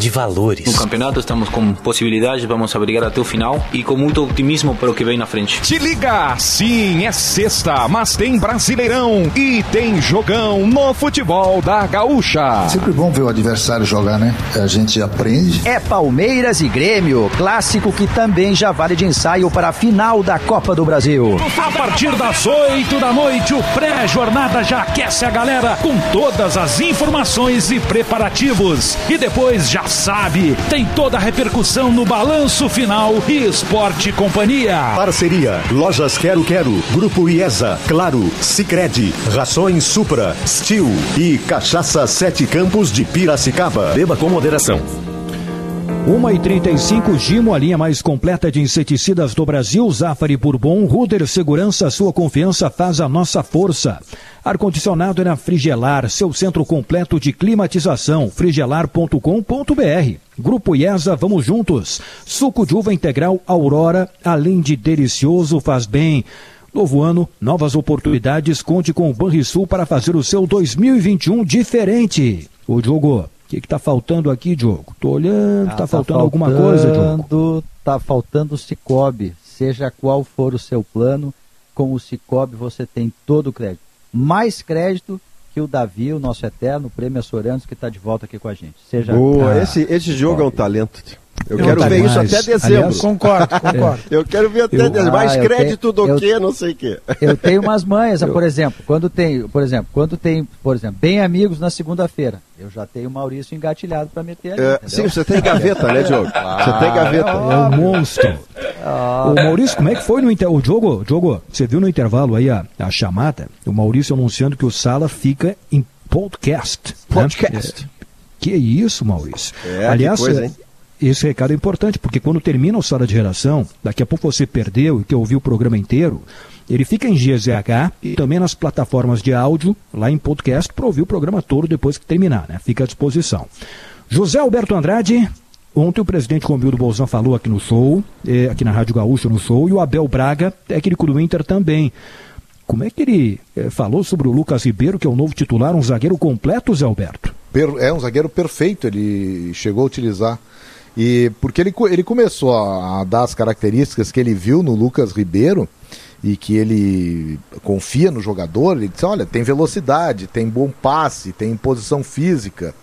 Speaker 15: de valores.
Speaker 16: No campeonato estamos com possibilidades, vamos a brigar até o final e com muito otimismo para o que vem na frente.
Speaker 17: Te liga! Sim, é sexta, mas tem Brasileirão e tem jogão no futebol da Gaúcha.
Speaker 18: Sempre bom ver o adversário jogar, né? A gente aprende.
Speaker 19: É Palmeiras e Grêmio, clássico que também já vale de ensaio para a final da Copa do Brasil.
Speaker 2: A partir das 8 da noite, o pré-jornada já aquece a galera com todas as informações e preparativos. E depois já sabe, tem toda a repercussão no balanço final e Esporte Companhia.
Speaker 1: Parceria, Lojas Quero Quero, Grupo IESA, Claro, Sicredi, Rações Supra, Steel e Cachaça Sete Campos de Piracicaba. Beba com moderação.
Speaker 2: 1 e 35 Gimo, a linha mais completa de inseticidas do Brasil. Zafari Bourbon, Ruder Segurança, sua confiança faz a nossa força. Ar-condicionado é na Frigelar, seu centro completo de climatização. frigelar.com.br. Grupo IESA, vamos juntos. Suco de uva integral Aurora, além de delicioso, faz bem. Novo ano, novas oportunidades. Conte com o Banrisul para fazer o seu 2021 diferente. O Diogo, que está faltando aqui, Diogo? Tô olhando, está
Speaker 9: Ah, tá
Speaker 2: faltando, alguma coisa, Diogo?
Speaker 9: faltando- Tá faltando o Cicobi. Seja qual for o seu plano, com o Cicobi você tem todo o crédito. Mais crédito que o Davi, o nosso eterno prêmio Açoranos, que está de volta aqui com a gente. Seja
Speaker 3: Boa,
Speaker 9: Ah,
Speaker 3: esse, esse jogo é um talento. Eu não quero tá ver isso até dezembro. Aliás,
Speaker 7: concordo, concordo.
Speaker 3: eu quero ver até eu, dezembro. Mais ah, crédito tenho, do que não sei o quê.
Speaker 9: Eu tenho umas manhas, por exemplo, quando tem, por exemplo, quando tem, por exemplo, bem amigos na segunda-feira, eu já tenho o Maurício engatilhado para meter ali. É,
Speaker 3: sim, você tem gaveta, né, Diogo? Ah, você tem gaveta.
Speaker 2: É um monstro. Ah, o Maurício, como é que foi no intervalo? O Diogo, Diogo, você viu no intervalo aí a, a chamada? O Maurício anunciando que o Sala fica em podcast.
Speaker 3: Né? Podcast.
Speaker 2: Né? Que isso, Maurício.
Speaker 3: É, Aliás, coisa, hein?
Speaker 2: Esse recado é importante, porque quando termina o Sala de Redação, daqui a pouco você perdeu e que ouviu o programa inteiro, ele fica em GZH e também nas plataformas de áudio, lá em podcast, para ouvir o programa todo depois que terminar, né? Fica à disposição. José Alberto Andrade, ontem o presidente Romildo Bolzan falou aqui no show, eh, aqui na Rádio Gaúcha no show, e o Abel Braga, técnico do Inter também. Como é que ele eh, falou sobre o Lucas Ribeiro, que é o novo titular, um zagueiro completo, Zé Alberto?
Speaker 8: É um zagueiro perfeito, ele chegou a utilizar e porque ele, ele começou a, a dar as características que ele viu no Lucas Ribeiro e que ele confia no jogador, ele disse, olha, tem velocidade, tem bom passe, tem posição física,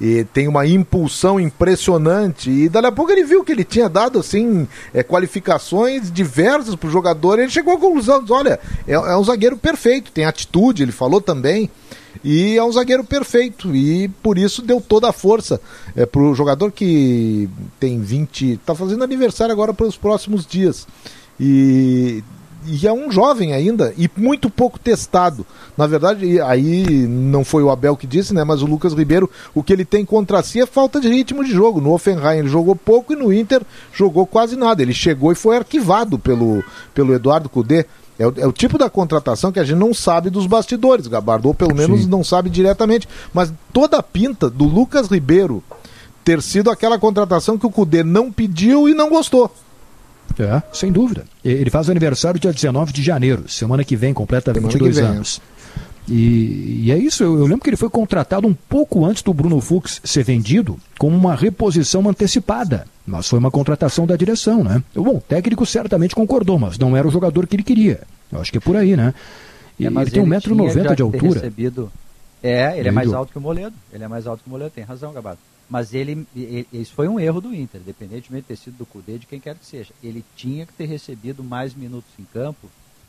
Speaker 8: e tem uma impulsão impressionante. E dali a pouco ele viu que ele tinha dado assim é, qualificações diversas para o jogador. E ele chegou à conclusão: olha, é, é, um zagueiro perfeito, tem atitude, ele falou também. E é um zagueiro perfeito. E por isso deu toda a força é, para o jogador que tem 20. está fazendo aniversário agora para os próximos dias. E e é um jovem ainda e muito pouco testado. Na verdade, aí não foi o Abel que disse, né? Mas o Lucas Ribeiro, o que ele tem contra si é falta de ritmo de jogo. No Offenheim ele jogou pouco e no Inter jogou quase nada. Ele chegou e foi arquivado pelo, pelo Eduardo Cudê. É o, é o, tipo da contratação que a gente não sabe dos bastidores, Gabardo, ou pelo menos Sim. não sabe diretamente. Mas toda a pinta do Lucas Ribeiro ter sido aquela contratação que o Cudê não pediu e não gostou.
Speaker 2: É, sem dúvida. Ele faz aniversário dia 19 de janeiro, semana que vem, completa semana 22 vem, anos. E, e, é isso, eu, eu, lembro que ele foi contratado um pouco antes do Bruno Fux ser vendido, como uma reposição antecipada. Mas foi uma contratação da direção, né? Bom, o técnico certamente concordou, mas não era o jogador que ele queria. Eu acho que é por aí, né? E é, ele tem 1,90m de altura.
Speaker 9: Recebido... É, ele é mais alto que o Moledo. Ele é mais alto que o Moledo, tem razão, Gabato. Mas ele, ele, isso foi um erro do Inter, independentemente de ter sido do Cudê, de quem quer que seja. Ele tinha que ter recebido mais minutos em campo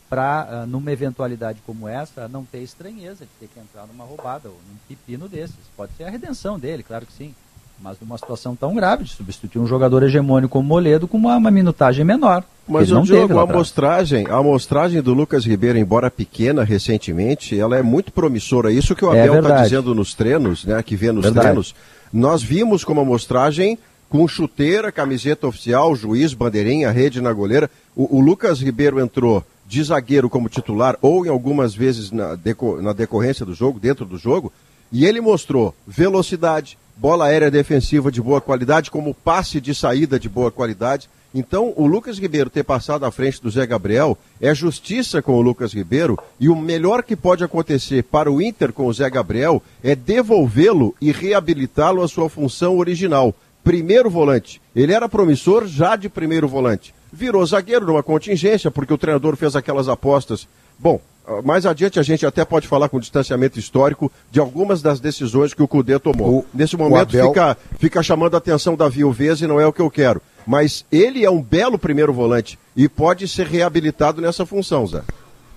Speaker 9: para, uh, numa eventualidade como essa, não ter estranheza de ter que entrar numa roubada ou num pepino desses. Pode ser a redenção dele, claro que sim. Mas numa situação tão grave de substituir um jogador hegemônico como Moledo com uma, uma minutagem menor.
Speaker 3: Mas o Diogo, a amostragem, a amostragem do Lucas Ribeiro, embora pequena recentemente, ela é muito promissora. Isso que o é Abel está é dizendo nos treinos, né? Que vê nos verdade. treinos nós vimos como amostragem com chuteira, camiseta oficial, juiz, bandeirinha, rede na goleira. O, o, Lucas Ribeiro entrou de zagueiro como titular, ou em algumas vezes na, deco, na decorrência do jogo, dentro do jogo, e ele mostrou velocidade, bola aérea defensiva de boa qualidade, como passe de saída de boa qualidade. Então, o Lucas Ribeiro ter passado à frente do Zé Gabriel é justiça com o Lucas Ribeiro e o melhor que pode acontecer para o Inter com o Zé Gabriel é devolvê-lo e reabilitá-lo à sua função original. Primeiro volante. Ele era promissor já de primeiro volante. Virou zagueiro numa contingência porque o treinador fez aquelas apostas. Bom, mais adiante a gente até pode falar com distanciamento histórico de algumas das decisões que o Cudê tomou. O, Nesse momento Abel... fica, fica chamando a atenção da viuvez e não é o que eu quero. Mas ele é um belo primeiro volante e pode ser reabilitado nessa função, Zé.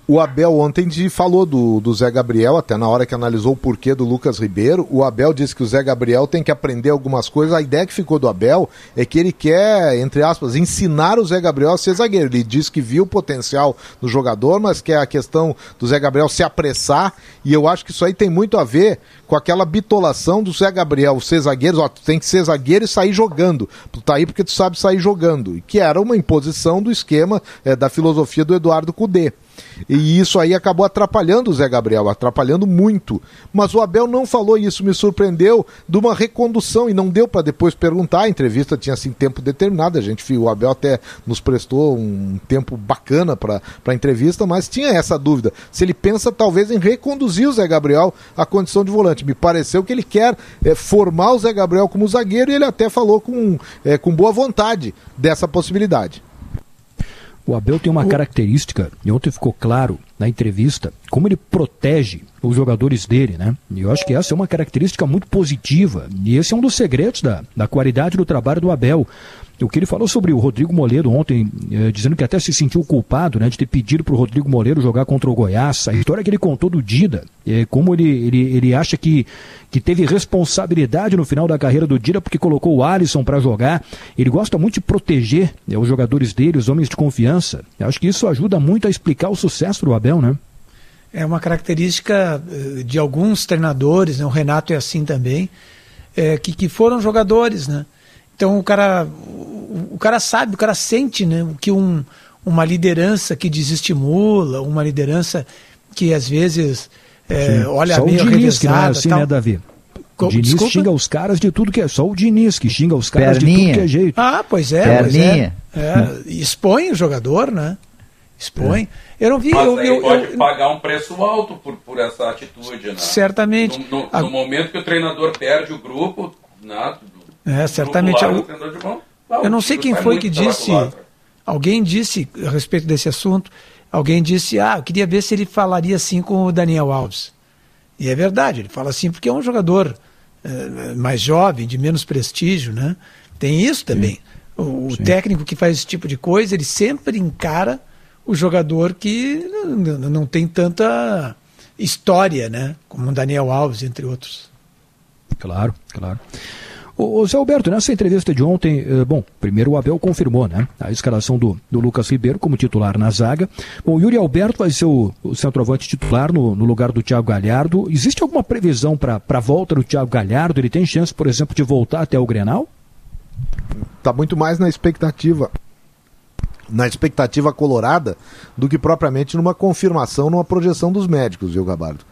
Speaker 8: O Abel ontem falou do, do Zé Gabriel, até na hora que analisou o porquê do Lucas Ribeiro. O Abel disse que o Zé Gabriel tem que aprender algumas coisas. A ideia que ficou do Abel é que ele quer, entre aspas, ensinar o Zé Gabriel a ser zagueiro. Ele disse que viu o potencial no jogador, mas que é a questão do Zé Gabriel se apressar. E eu acho que isso aí tem muito a ver com aquela bitolação do Zé Gabriel ser zagueiro. Ó, tu tem que ser zagueiro e sair jogando. Tu tá aí porque tu sabe sair jogando. Que era uma imposição do esquema é, da filosofia do Eduardo Cudê. E isso aí acabou atrapalhando o Zé Gabriel, atrapalhando muito. Mas o Abel não falou isso, me surpreendeu, de uma recondução, e não deu para depois perguntar. A entrevista tinha assim tempo determinado, a gente o Abel até nos prestou um tempo bacana para a entrevista, mas tinha essa dúvida. Se ele pensa talvez em reconduzir o Zé Gabriel à condição de volante. Me pareceu que ele quer é, formar o Zé Gabriel como zagueiro e ele até falou com, é, com boa vontade dessa possibilidade.
Speaker 2: O Abel tem uma característica, e ontem ficou claro, na entrevista, como ele protege os jogadores dele, né? E eu acho que essa é uma característica muito positiva. E esse é um dos segredos da, da qualidade do trabalho do Abel. O que ele falou sobre o Rodrigo Moledo ontem, eh, dizendo que até se sentiu culpado né, de ter pedido para o Rodrigo Moledo jogar contra o Goiás. A história que ele contou do Dida, eh, como ele, ele, ele acha que, que teve responsabilidade no final da carreira do Dida porque colocou o Alisson para jogar. Ele gosta muito de proteger eh, os jogadores dele, os homens de confiança. Eu acho que isso ajuda muito a explicar o sucesso do Abel, né?
Speaker 7: É uma característica eh, de alguns treinadores, né? o Renato é assim também, é, que, que foram jogadores, né? Então o cara, o, o cara sabe, o cara sente né, o que um, uma liderança que desestimula, uma liderança que às vezes é, olha
Speaker 2: Só
Speaker 7: meio
Speaker 2: o Diniz que não é assim,
Speaker 7: tal.
Speaker 2: né, Davi?
Speaker 7: Co-
Speaker 2: O Diniz
Speaker 7: desculpa?
Speaker 2: xinga os caras de tudo que é. Só o Diniz que xinga os caras de
Speaker 9: Perninha.
Speaker 2: tudo que é jeito.
Speaker 7: Ah, pois é, pois é.
Speaker 9: Perninha.
Speaker 7: é. Expõe o jogador, né? Expõe. Eu não vi.
Speaker 6: Mas
Speaker 7: eu,
Speaker 6: aí
Speaker 7: eu-
Speaker 6: pode
Speaker 7: eu-
Speaker 6: pagar um preço alto por, por essa atitude, né?
Speaker 7: Certamente.
Speaker 6: No, no-
Speaker 7: A-
Speaker 6: no momento que o treinador perde o grupo, né?
Speaker 7: É, certamente. Eu-
Speaker 6: de mão, ah,
Speaker 7: Eu
Speaker 6: o
Speaker 7: não sei quem foi que disse. Alguém disse a respeito desse assunto. Alguém disse: Ah, eu queria ver se ele falaria assim com o Daniel Alves. E é verdade, ele fala assim porque é um jogador eh, mais jovem, de menos prestígio, né? Tem isso também. O, o técnico que faz esse tipo de coisa, ele sempre encara o jogador que não tem tanta história, né? Como o Daniel Alves, entre outros.
Speaker 2: Claro, claro. Ô Zé Alberto, nessa entrevista de ontem, eh, bom, primeiro o Abel confirmou, né? A escalação do, do Lucas Ribeiro como titular na zaga. Bom, o Yuri Alberto vai ser o, o centroavante titular no, no lugar do Thiago Galhardo. Existe alguma previsão para a volta do Thiago Galhardo? Ele tem chance, por exemplo, de voltar até o Grenal?
Speaker 8: Tá muito mais na expectativa na expectativa colorada do que propriamente numa confirmação, numa projeção dos médicos, viu, Gabardo?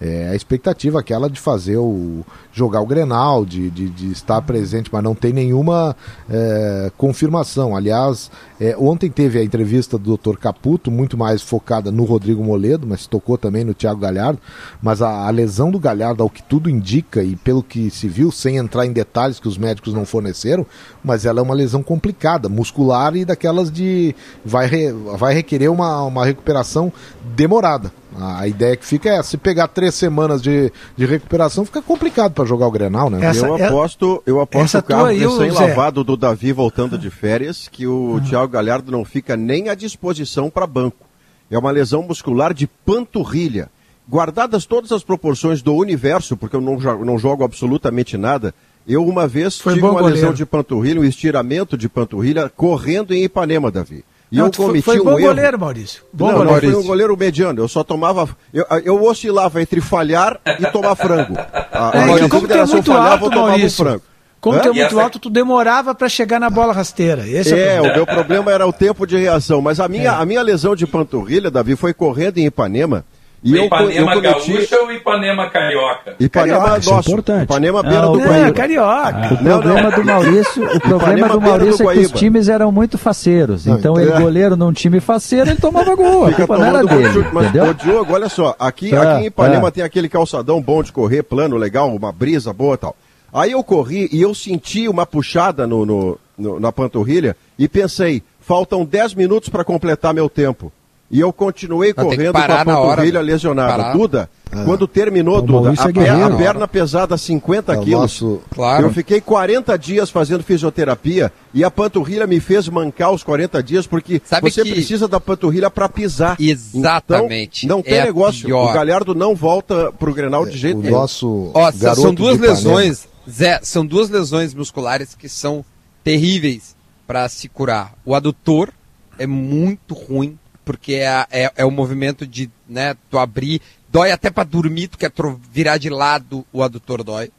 Speaker 8: É a expectativa aquela de fazer o jogar o Grenal, de, de, de estar presente, mas não tem nenhuma é, confirmação. Aliás, é, ontem teve a entrevista do Dr. Caputo, muito mais focada no Rodrigo Moledo, mas tocou também no Thiago Galhardo. Mas a, a lesão do Galhardo, ao que tudo indica, e pelo que se viu, sem entrar em detalhes que os médicos não forneceram, mas ela é uma lesão complicada, muscular e daquelas de. vai, re- vai requerer uma, uma recuperação demorada. A ideia que fica é, se pegar três semanas de, de recuperação, fica complicado para jogar o Grenal, né?
Speaker 3: eu aposto, eu aposto
Speaker 7: essa
Speaker 3: o carro recém-lavado do Davi voltando de férias, que o Thiago Galhardo não fica nem à disposição para banco. É uma lesão muscular de panturrilha. Guardadas todas as proporções do universo, porque eu não, não jogo absolutamente nada, eu uma vez
Speaker 7: Foi
Speaker 3: tive uma
Speaker 7: goleiro.
Speaker 3: lesão de panturrilha, um estiramento de panturrilha, correndo em Ipanema, Davi. E
Speaker 7: Não,
Speaker 3: eu
Speaker 7: tu foi-
Speaker 3: cometi
Speaker 7: foi
Speaker 3: um
Speaker 7: bom
Speaker 3: erro.
Speaker 7: goleiro, Maurício. Bom
Speaker 3: não,
Speaker 7: goleiro.
Speaker 3: foi um goleiro mediano. Eu só tomava. Eu, eu oscilava entre falhar e tomar frango. A, a
Speaker 7: É,
Speaker 3: minha
Speaker 7: e como é muito
Speaker 3: falhava
Speaker 7: alto,
Speaker 3: tomava um
Speaker 7: Maurício,
Speaker 3: frango.
Speaker 7: como
Speaker 3: Hã?
Speaker 7: tu é muito alto, tu demorava para chegar na bola rasteira. Esse é,
Speaker 3: É,
Speaker 7: o
Speaker 3: o meu problema era o tempo de reação. Mas a minha,
Speaker 7: É.
Speaker 3: a minha lesão de panturrilha, Davi, foi correndo em Ipanema. E eu, co- eu
Speaker 6: Ipanema
Speaker 3: cometi.
Speaker 6: gaúcha ou Ipanema carioca?
Speaker 3: Ipanema
Speaker 8: Carioca,
Speaker 2: isso é importante.
Speaker 3: Ipanema beira
Speaker 9: Ah,
Speaker 3: do
Speaker 9: o-
Speaker 3: Guaíba.
Speaker 7: É, carioca.
Speaker 9: O problema do Maurício, o problema
Speaker 3: Ipanema
Speaker 9: do
Speaker 3: beira do
Speaker 9: Maurício é que os times eram muito faceiros.
Speaker 8: Não,
Speaker 9: Então
Speaker 8: então
Speaker 9: ele
Speaker 8: é.
Speaker 9: goleiro num time faceiro, ele tomava gol. A
Speaker 3: Fica
Speaker 9: culpa não era dele,
Speaker 3: chute, mas,
Speaker 9: entendeu?
Speaker 3: ô, Diogo, olha só, aqui,
Speaker 9: Ah,
Speaker 3: aqui em Ipanema
Speaker 9: ah.
Speaker 3: tem aquele calçadão bom de correr, plano legal, uma brisa boa e tal. Aí eu corri e eu senti uma puxada no, no- no- na panturrilha e pensei, faltam 10 minutos para completar meu tempo. E eu continuei correndo com a panturrilha
Speaker 4: velho.
Speaker 3: lesionada.
Speaker 4: Parar.
Speaker 3: Duda,
Speaker 8: Ah.
Speaker 3: quando terminou, Duda, a,
Speaker 2: é
Speaker 3: a perna pesada 50
Speaker 8: É
Speaker 3: quilos.
Speaker 8: nosso-
Speaker 4: Claro.
Speaker 3: Eu fiquei 40 dias fazendo fisioterapia e a panturrilha me fez mancar os 40 dias porque
Speaker 4: Sabe
Speaker 3: você
Speaker 4: que-
Speaker 3: precisa da panturrilha para pisar.
Speaker 4: Exatamente.
Speaker 3: Então, não tem
Speaker 4: É
Speaker 3: negócio.
Speaker 4: pior.
Speaker 3: O Galhardo não volta pro Grenal de jeito
Speaker 8: O
Speaker 3: nenhum.
Speaker 8: nosso
Speaker 4: Ó, são duas lesões, Zé, são duas lesões musculares que são terríveis para se curar. O adutor é muito ruim, porque é, é, é o movimento de, né, tu abrir, dói até para dormir, tu quer virar de lado, o adutor dói.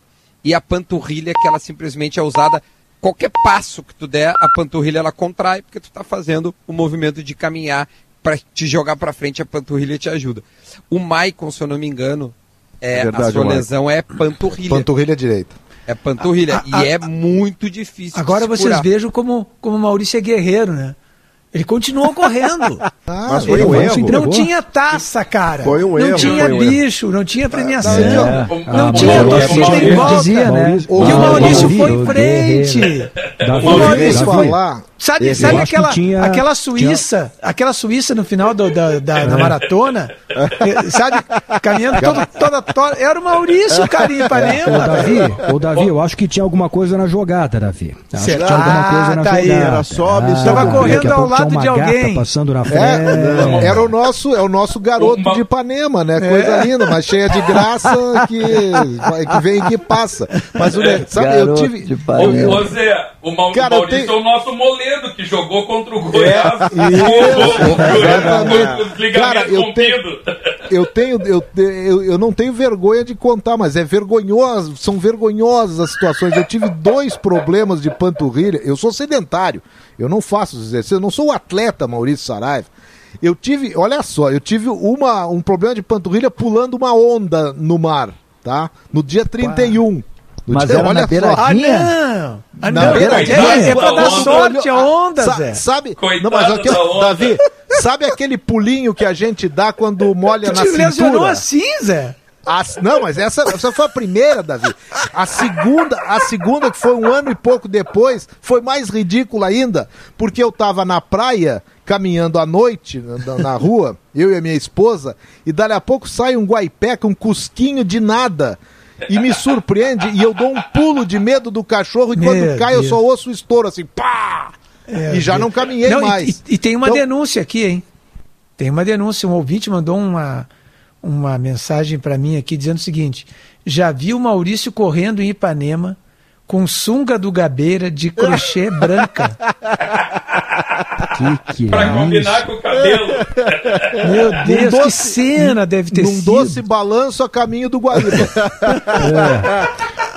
Speaker 4: E a panturrilha, que ela simplesmente é usada, qualquer passo que tu der, a panturrilha ela contrai, porque tu tá fazendo o movimento de caminhar para te jogar para frente, a panturrilha te ajuda. O Maicon, se eu não me engano, é,
Speaker 3: É verdade,
Speaker 4: a sua
Speaker 3: Maicon.
Speaker 4: lesão é panturrilha.
Speaker 8: Panturrilha direita.
Speaker 4: É panturrilha.
Speaker 7: A- a-
Speaker 4: e é muito difícil. de
Speaker 7: Agora
Speaker 4: se
Speaker 7: vocês
Speaker 4: curar.
Speaker 7: vejam como, como o Maurício é guerreiro, né? Ele continuou correndo.
Speaker 3: Mas foi um
Speaker 7: não
Speaker 3: erro.
Speaker 2: entregou.
Speaker 7: tinha taça, cara.
Speaker 3: Foi um
Speaker 7: não
Speaker 3: erro,
Speaker 7: tinha
Speaker 3: foi um erro.
Speaker 7: bicho, não tinha premiação.
Speaker 9: É.
Speaker 7: Não
Speaker 2: Ah,
Speaker 7: tinha
Speaker 2: Maurício,
Speaker 7: torcida em
Speaker 2: Maurício
Speaker 7: volta.
Speaker 9: dizia, né?
Speaker 2: Maurício-
Speaker 7: E o
Speaker 2: Maurício
Speaker 7: Maurício
Speaker 2: Davi,
Speaker 7: foi em frente.
Speaker 2: Davi,
Speaker 7: O Maurício
Speaker 8: falar,
Speaker 7: Sabe, sabe aquela, tinha, aquela Suíça, tinha... aquela Suíça no final do, da, da, da, maratona, sabe, caminhando todo, toda toda, era o Maurício, cara, em Ipanema.
Speaker 2: Ô, Davi, ô, Davi, eu acho que tinha alguma coisa na jogada, Davi. Acho Será? que tinha alguma coisa na
Speaker 7: tá
Speaker 2: jogada. Aí,
Speaker 7: era sobe, ah, Tava correndo ao lado de alguém.
Speaker 2: passando na
Speaker 8: frente. É, era o nosso, é o nosso garoto de Ipanema, né? Coisa é. linda, mas cheia de graça que, que vem e que passa. Mas o sabe, garoto eu tive.
Speaker 6: Ô, ô Zé, o Maurício é o nosso Que jogou contra o Goiás.
Speaker 8: É, Cara, eu tenho, eu tenho, eu, eu, eu não tenho vergonha de contar, mas é vergonhoso, são vergonhosas as situações. Eu tive dois problemas de panturrilha. Eu sou sedentário, eu não faço exercícios, eu não sou o atleta Maurício Saraiva. Eu tive, olha só, eu tive uma, um problema de panturrilha pulando uma onda no mar, tá? No dia 31.
Speaker 9: Mas era na beiradinha?
Speaker 7: Ah, não! Ah, não, beiradinha. É, é pra dar sorte a onda, Sa Zé.
Speaker 8: Sabe, não, mas aqui, Davi, sabe aquele pulinho que a gente dá quando molha tu na te cintura? lesionou
Speaker 7: assim, Zé?
Speaker 8: não, mas essa, essa foi a primeira, Davi. A segunda, a segunda, que foi um ano e pouco depois, foi mais ridícula ainda, porque eu tava na praia, caminhando à noite, na, na rua, eu e a minha esposa, e dali a pouco sai um guaipeca, um cusquinho de nada e me surpreende e eu dou um pulo de medo do cachorro e Meu quando cai Deus. eu só ouço o estouro assim, pá! É, e já Deus. não caminhei não, mais.
Speaker 7: E, e, tem uma então... denúncia aqui, hein? Tem uma denúncia, um ouvinte mandou uma, uma mensagem para mim aqui dizendo o seguinte: já vi o Maurício correndo em Ipanema com sunga do Gabeira de crochê branca.
Speaker 2: Que que é
Speaker 6: pra combinar com o cabelo.
Speaker 7: Meu Deus, doce, que cena deve ter
Speaker 8: num
Speaker 7: sido.
Speaker 8: Num doce balanço a caminho do Guaíba.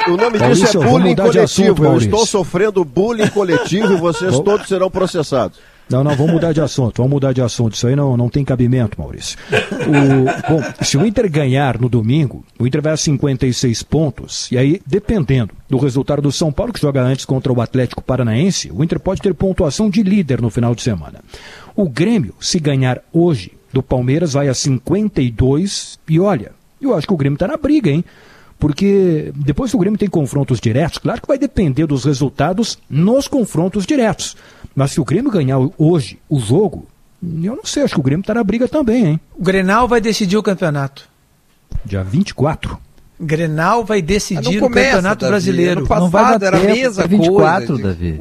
Speaker 8: É. O nome Maurício, disso é bullying coletivo. Assunto, eu estou sofrendo bullying coletivo e vocês todos serão processados.
Speaker 2: Não, não, vamos mudar de assunto, vamos mudar de assunto. Isso aí não, não tem cabimento, Maurício. O, bom, se o Inter ganhar no domingo, o Inter vai a 56 pontos, e aí, dependendo do resultado do São Paulo, que joga antes contra o Atlético Paranaense, o Inter pode ter pontuação de líder no final de semana. O Grêmio, se ganhar hoje do Palmeiras, vai a 52, e olha, eu acho que o Grêmio está na briga, hein? Porque depois que o Grêmio tem confrontos diretos, claro que vai depender dos resultados nos confrontos diretos. Mas se o Grêmio ganhar hoje o jogo, eu não sei, acho que o Grêmio está na briga também, hein?
Speaker 7: O Grenal vai decidir o campeonato.
Speaker 2: Dia 24.
Speaker 7: Grenal vai decidir começa, o Campeonato Davi. Brasileiro.
Speaker 9: Passado, não vai dar era a mesma 24, coisa. Davi.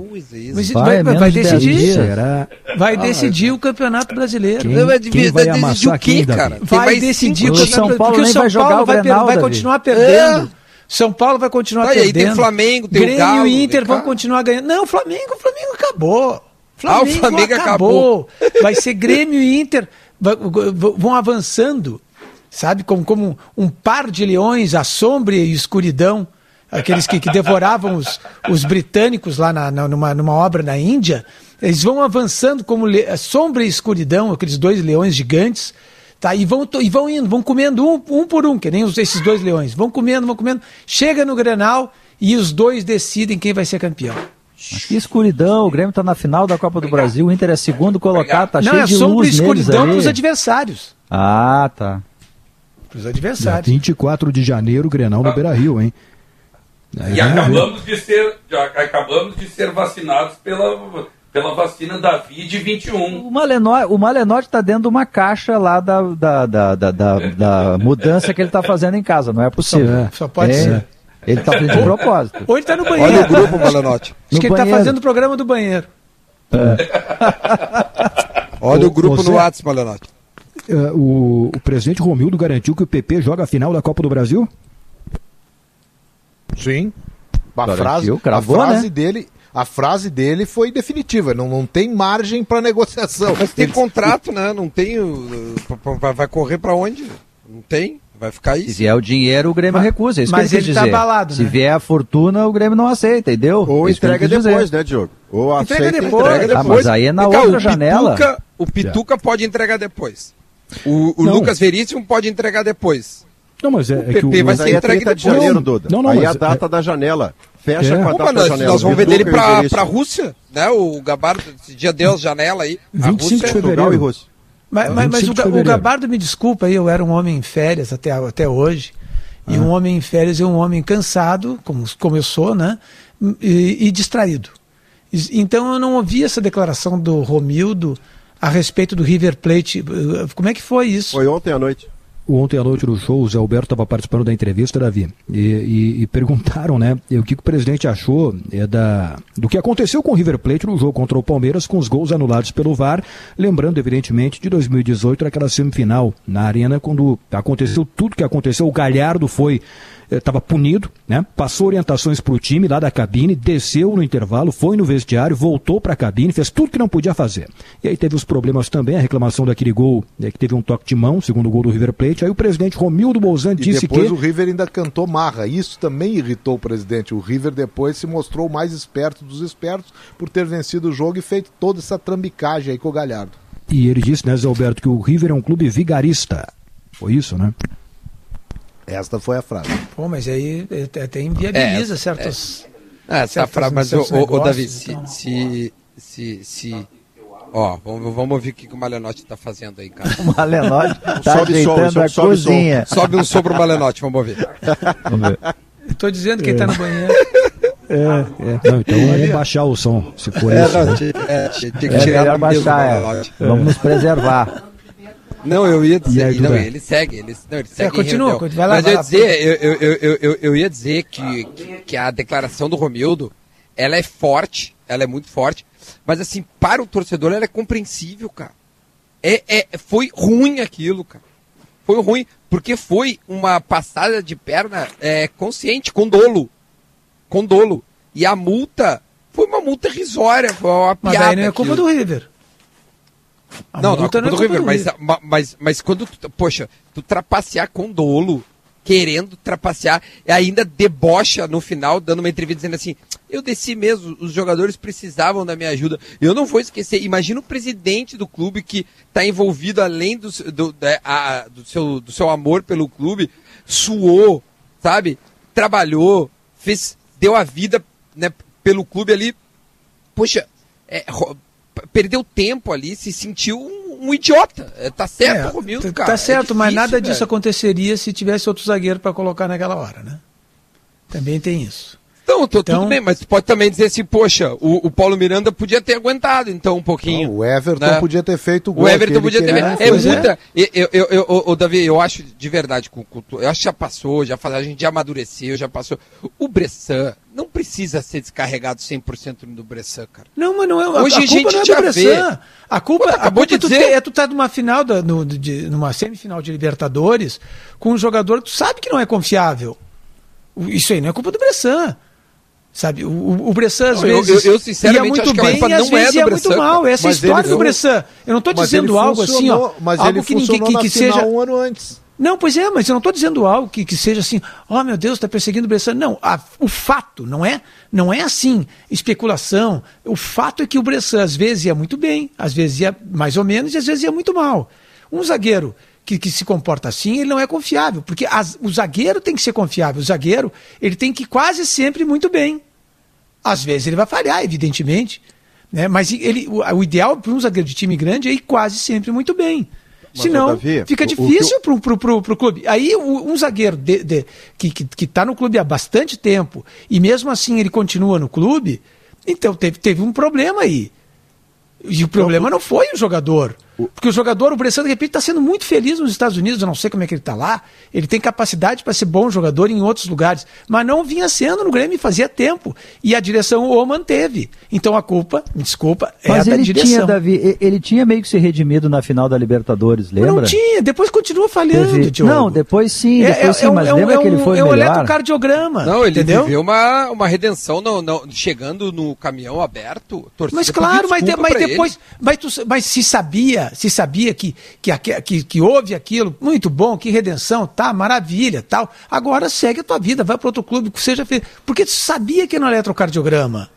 Speaker 7: Mas vai, vai, vai decidir. Será? Vai decidir ah, o Campeonato Brasileiro.
Speaker 2: Quem, vai, quem vai amassar o quê, cara?
Speaker 7: Vai, vai decidir o Campeonato São Paulo porque o São vai Paulo vai, Grenal, vai continuar perdendo. É. São Paulo vai continuar tá, perdendo. Aí tem
Speaker 4: Flamengo, tem
Speaker 7: Grêmio
Speaker 4: o Galo,
Speaker 7: e Inter vão continuar ganhando. Não, Flamengo, Flamengo acabou. Flamengo, ah, o Flamengo acabou. acabou. Vai ser Grêmio e Inter vão avançando, sabe? Como, como um par de leões, a sombra e escuridão. Aqueles que, que devoravam os, os britânicos lá na, na, numa, numa obra na Índia. Eles vão avançando como le, sombra e escuridão, aqueles dois leões gigantes Tá, e, vão, e vão indo, vão comendo um, um por um, que nem esses dois leões. Vão comendo, vão comendo. Chega no Grenal e os dois decidem quem vai ser campeão.
Speaker 9: que escuridão, o Grêmio está na final da Copa do Brasil, o Inter é segundo colocado, tá Não, cheio é de luz
Speaker 7: Não, é escuridão para os adversários.
Speaker 9: Ah, tá.
Speaker 7: Para os adversários.
Speaker 2: Dia 24 de janeiro, Grenal no Beira-Rio, hein?
Speaker 6: Aí e acabamos de, ser, acabamos de ser vacinados pela pela vacina da VID 21.
Speaker 9: O Malenote, o está dentro de uma caixa lá da, da, da, da, da, da mudança que ele está fazendo em casa, não é possível. Só,
Speaker 7: só pode é, ser.
Speaker 9: Ele está fazendo de propósito.
Speaker 7: Ou ele está no banheiro.
Speaker 8: Olha o grupo, Malenote.
Speaker 7: Acho que ele está fazendo o programa do banheiro.
Speaker 8: É. Olha o, o grupo você, no WhatsApp, Malenote.
Speaker 2: Uh, o, o presidente Romildo garantiu que o PP joga a final da Copa do Brasil?
Speaker 8: Sim. A garantiu, frase, cravou, a frase né? dele a frase dele foi definitiva, não, não tem margem para negociação.
Speaker 4: Mas tem Ele... contrato, né? Não tem. Vai correr para onde? Não tem. Vai ficar isso.
Speaker 9: Se vier o dinheiro, o Grêmio mas, recusa. É isso
Speaker 7: mas
Speaker 9: que ele, ele
Speaker 7: tá abalado,
Speaker 9: Se
Speaker 7: né?
Speaker 9: vier a fortuna, o Grêmio não aceita, entendeu?
Speaker 8: Ou é entrega depois, dizer. né, Diogo? Ou
Speaker 7: entrega aceita depois. Entrega
Speaker 9: depois. Ah, mas aí é na então, outra
Speaker 4: o
Speaker 9: janela.
Speaker 4: Pituca, o Pituca pode entregar depois. O, o Lucas Veríssimo pode entregar depois.
Speaker 2: Não, mas é, o
Speaker 4: PP é que o, vai ser entregue depois.
Speaker 8: de janeiro, Duda. Não, não, aí a data é... da janela. Fecha é. com a data
Speaker 4: nós,
Speaker 8: janela.
Speaker 4: Nós vamos vender ele pra, pra Rússia, né? O Gabardo, esse dia Deus, janela aí.
Speaker 2: A 25 Rússia, de fevereiro. E Rússia.
Speaker 7: Mas, mas, mas o, o, Gabardo, me desculpa aí, eu era um homem em férias até, até hoje. E ah. um homem em férias é um homem cansado, como, como eu sou, né? E, e, distraído. Então eu não ouvi essa declaração do Romildo a respeito do River Plate. Como é que foi isso?
Speaker 3: Foi ontem à noite.
Speaker 2: Ontem à noite no show, o Zé Alberto estava participando da entrevista, Davi, e, e, e, perguntaram, né, o que, o presidente achou é, da, do que aconteceu com o River Plate no jogo contra o Palmeiras, com os gols anulados pelo VAR, lembrando, evidentemente, de 2018, aquela semifinal na Arena, quando aconteceu tudo que aconteceu, o Galhardo foi estava punido, né? Passou orientações para o time lá da cabine, desceu no intervalo, foi no vestiário, voltou para a cabine, fez tudo que não podia fazer. E aí teve os problemas também, a reclamação daquele gol, né, que teve um toque de mão, segundo o gol do River Plate. Aí o presidente Romildo Bolzan disse
Speaker 8: que. depois
Speaker 2: o
Speaker 8: River ainda cantou marra. Isso também irritou o presidente. O River depois se mostrou o mais esperto dos espertos por ter vencido o jogo e feito toda essa trambicagem aí com o Galhardo.
Speaker 2: E ele disse, né, Zé Alberto, que o River é um clube vigarista. Foi isso, né?
Speaker 8: Esta foi a frase.
Speaker 7: Pô, mas aí até inviabiliza é, certos.
Speaker 4: É, é essa frase, mas o, o, Davi, então. se, se, se, Ó, vamos, vamos ouvir o que o Malenotti está fazendo aí, cara.
Speaker 9: O Malenotti está ajeitando sobe, a sobe, cozinha.
Speaker 4: Sobe, sobe um sobre o Malenotti, vamos ouvir.
Speaker 7: Vamos ver. Estou dizendo que ele está no banheiro.
Speaker 2: É, é. Não, então vamos baixar o som, se for é, isso. Não, né?
Speaker 9: é, tem que tirar é, baixar, é. Vamos nos preservar.
Speaker 4: Não, eu ia dizer. Aí, não, ele segue, ele, não, ele segue.
Speaker 7: É, continua, vai lá.
Speaker 4: Mas vai eu, ia dizer, eu, eu, eu, eu, eu ia dizer que, que a declaração do Romildo ela é forte, ela é muito forte, mas assim, para o torcedor ela é compreensível, cara. É, é, foi ruim aquilo, cara. Foi ruim, porque foi uma passada de perna é, consciente, com dolo. Com dolo. E a multa foi uma multa irrisória, foi uma piada. Mas aí
Speaker 7: não é culpa do River.
Speaker 4: A não, não, é não é do River, mas, mas, mas quando, tu, poxa, tu trapacear com dolo, querendo trapacear, e ainda debocha no final, dando uma entrevista dizendo assim, eu desci mesmo, os jogadores precisavam da minha ajuda. Eu não vou esquecer, imagina o presidente do clube que está envolvido além do, do, da, a, do, seu, do seu amor pelo clube, suou, sabe? Trabalhou, fez, deu a vida né, pelo clube ali. Poxa, é, perdeu tempo ali, se sentiu um, um idiota. É, tá certo, é, Romildo,
Speaker 7: cara. Tá certo, é difícil, mas nada velho. disso aconteceria se tivesse outro zagueiro para colocar naquela hora, né? Também tem isso.
Speaker 4: Então, tô, então, tudo bem, mas pode também dizer assim, poxa, o, o, Paulo Miranda podia ter aguentado então um pouquinho. Não,
Speaker 8: o Everton né? podia ter feito o
Speaker 4: gol. O Everton podia ter feito. É muita. Eu, eu, eu, eu, eu, Davi, eu acho de verdade, eu acho que já passou, já a gente já amadureceu, já passou. O Bressan não precisa ser descarregado 100% do Bressan, cara.
Speaker 7: Não, mas não é. Hoje a, a culpa não é do Bressan. A culpa, Pô, acabou a culpa de dizer. Tu, é tu tá numa final, da, no, de, numa semifinal de Libertadores, com um jogador que tu sabe que não é confiável. Isso aí não é culpa do Bressan. Sabe, o, o Bressan às vezes
Speaker 4: eu, eu, sinceramente
Speaker 7: ia muito bem e às é vezes é ia muito mal. Essa é a história do Bressan. Eu não estou dizendo algo assim, ó,
Speaker 8: mas
Speaker 7: algo
Speaker 8: que, que, que, que seja um ano antes.
Speaker 7: Não, pois é, mas eu não estou dizendo algo que, que seja assim, oh meu Deus, está perseguindo o Bressan. Não, a, o fato, não é, não é assim, especulação. O fato é que o Bressan às vezes ia muito bem, às vezes ia mais ou menos e às vezes ia muito mal. Um zagueiro que, que se comporta assim, ele não é confiável, porque as, o zagueiro tem que ser confiável. O zagueiro, ele tem que ir quase sempre muito bem. Às vezes ele vai falhar, evidentemente, né? mas ele, o, o ideal para um zagueiro de time grande é ir quase sempre muito bem. Mas, Senão, Davi, fica difícil para o clube. Aí, um zagueiro de, de, que está que, que tá no clube há bastante tempo e mesmo assim ele continua no clube, então teve, teve um problema aí. E o problema não foi o jogador. Porque o jogador, o Bressan, de repente, está sendo muito feliz nos Estados Unidos. Eu não sei como é que ele está lá. Ele tem capacidade para ser bom jogador em outros lugares. Mas não vinha sendo no Grêmio fazia tempo. E a direção o manteve. Então a culpa, me desculpa, é
Speaker 9: Mas
Speaker 7: da
Speaker 9: ele
Speaker 7: direção.
Speaker 9: Tinha, Davi, ele tinha meio que se redimido na final da Libertadores, lembra?
Speaker 7: Mas não tinha, depois continua falhando,
Speaker 9: Teve...
Speaker 7: Diogo.
Speaker 9: Não, depois sim, depois é, sim, é, mas é, lembra é, que ele foi
Speaker 7: é
Speaker 9: um
Speaker 7: melhor? eletrocardiograma.
Speaker 4: Não, ele
Speaker 7: entendeu?
Speaker 4: viveu uma, uma redenção no, no, chegando no caminhão aberto.
Speaker 7: Mas claro, mas, de, mas depois. Mas, tu, mas se sabia, se sabia que que, que, que, houve aquilo, muito bom, que redenção, tá, maravilha, tal. Agora segue a tua vida, vai para outro clube, seja feliz. Porque tu sabia que era um eletrocardiograma.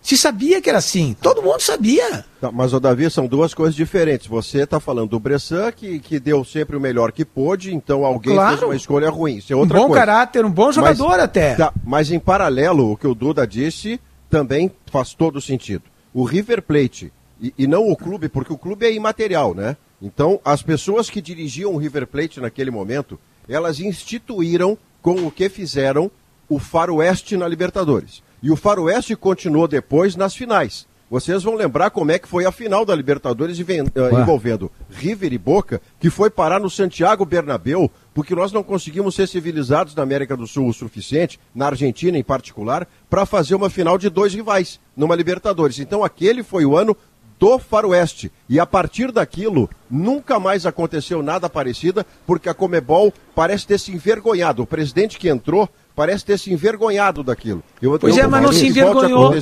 Speaker 7: Se sabia que era assim, todo mundo sabia.
Speaker 3: Mas, o Davi, são duas coisas diferentes. Você está falando do Bressan, que, que deu sempre o melhor que pôde, então alguém claro. fez uma escolha ruim. Isso é outra
Speaker 7: um bom
Speaker 3: coisa.
Speaker 7: caráter, um bom jogador
Speaker 3: mas,
Speaker 7: até.
Speaker 3: Tá, mas em paralelo, o que o Duda disse também faz todo sentido. O River Plate, e, e não o clube, porque o clube é imaterial, né? Então, as pessoas que dirigiam o River Plate naquele momento, elas instituíram com o que fizeram o faroeste na Libertadores. E o Faroeste continuou depois nas finais. Vocês vão lembrar como é que foi a final da Libertadores uh, envolvendo River e Boca, que foi parar no Santiago Bernabéu, porque nós não conseguimos ser civilizados na América do Sul o suficiente, na Argentina em particular, para fazer uma final de dois rivais numa Libertadores. Então aquele foi o ano do Faroeste. E a partir daquilo, nunca mais aconteceu nada parecido, porque a Comebol parece ter se envergonhado. O presidente que entrou parece ter se envergonhado daquilo.
Speaker 7: Eu, pois eu, é, mas não se envergonhou.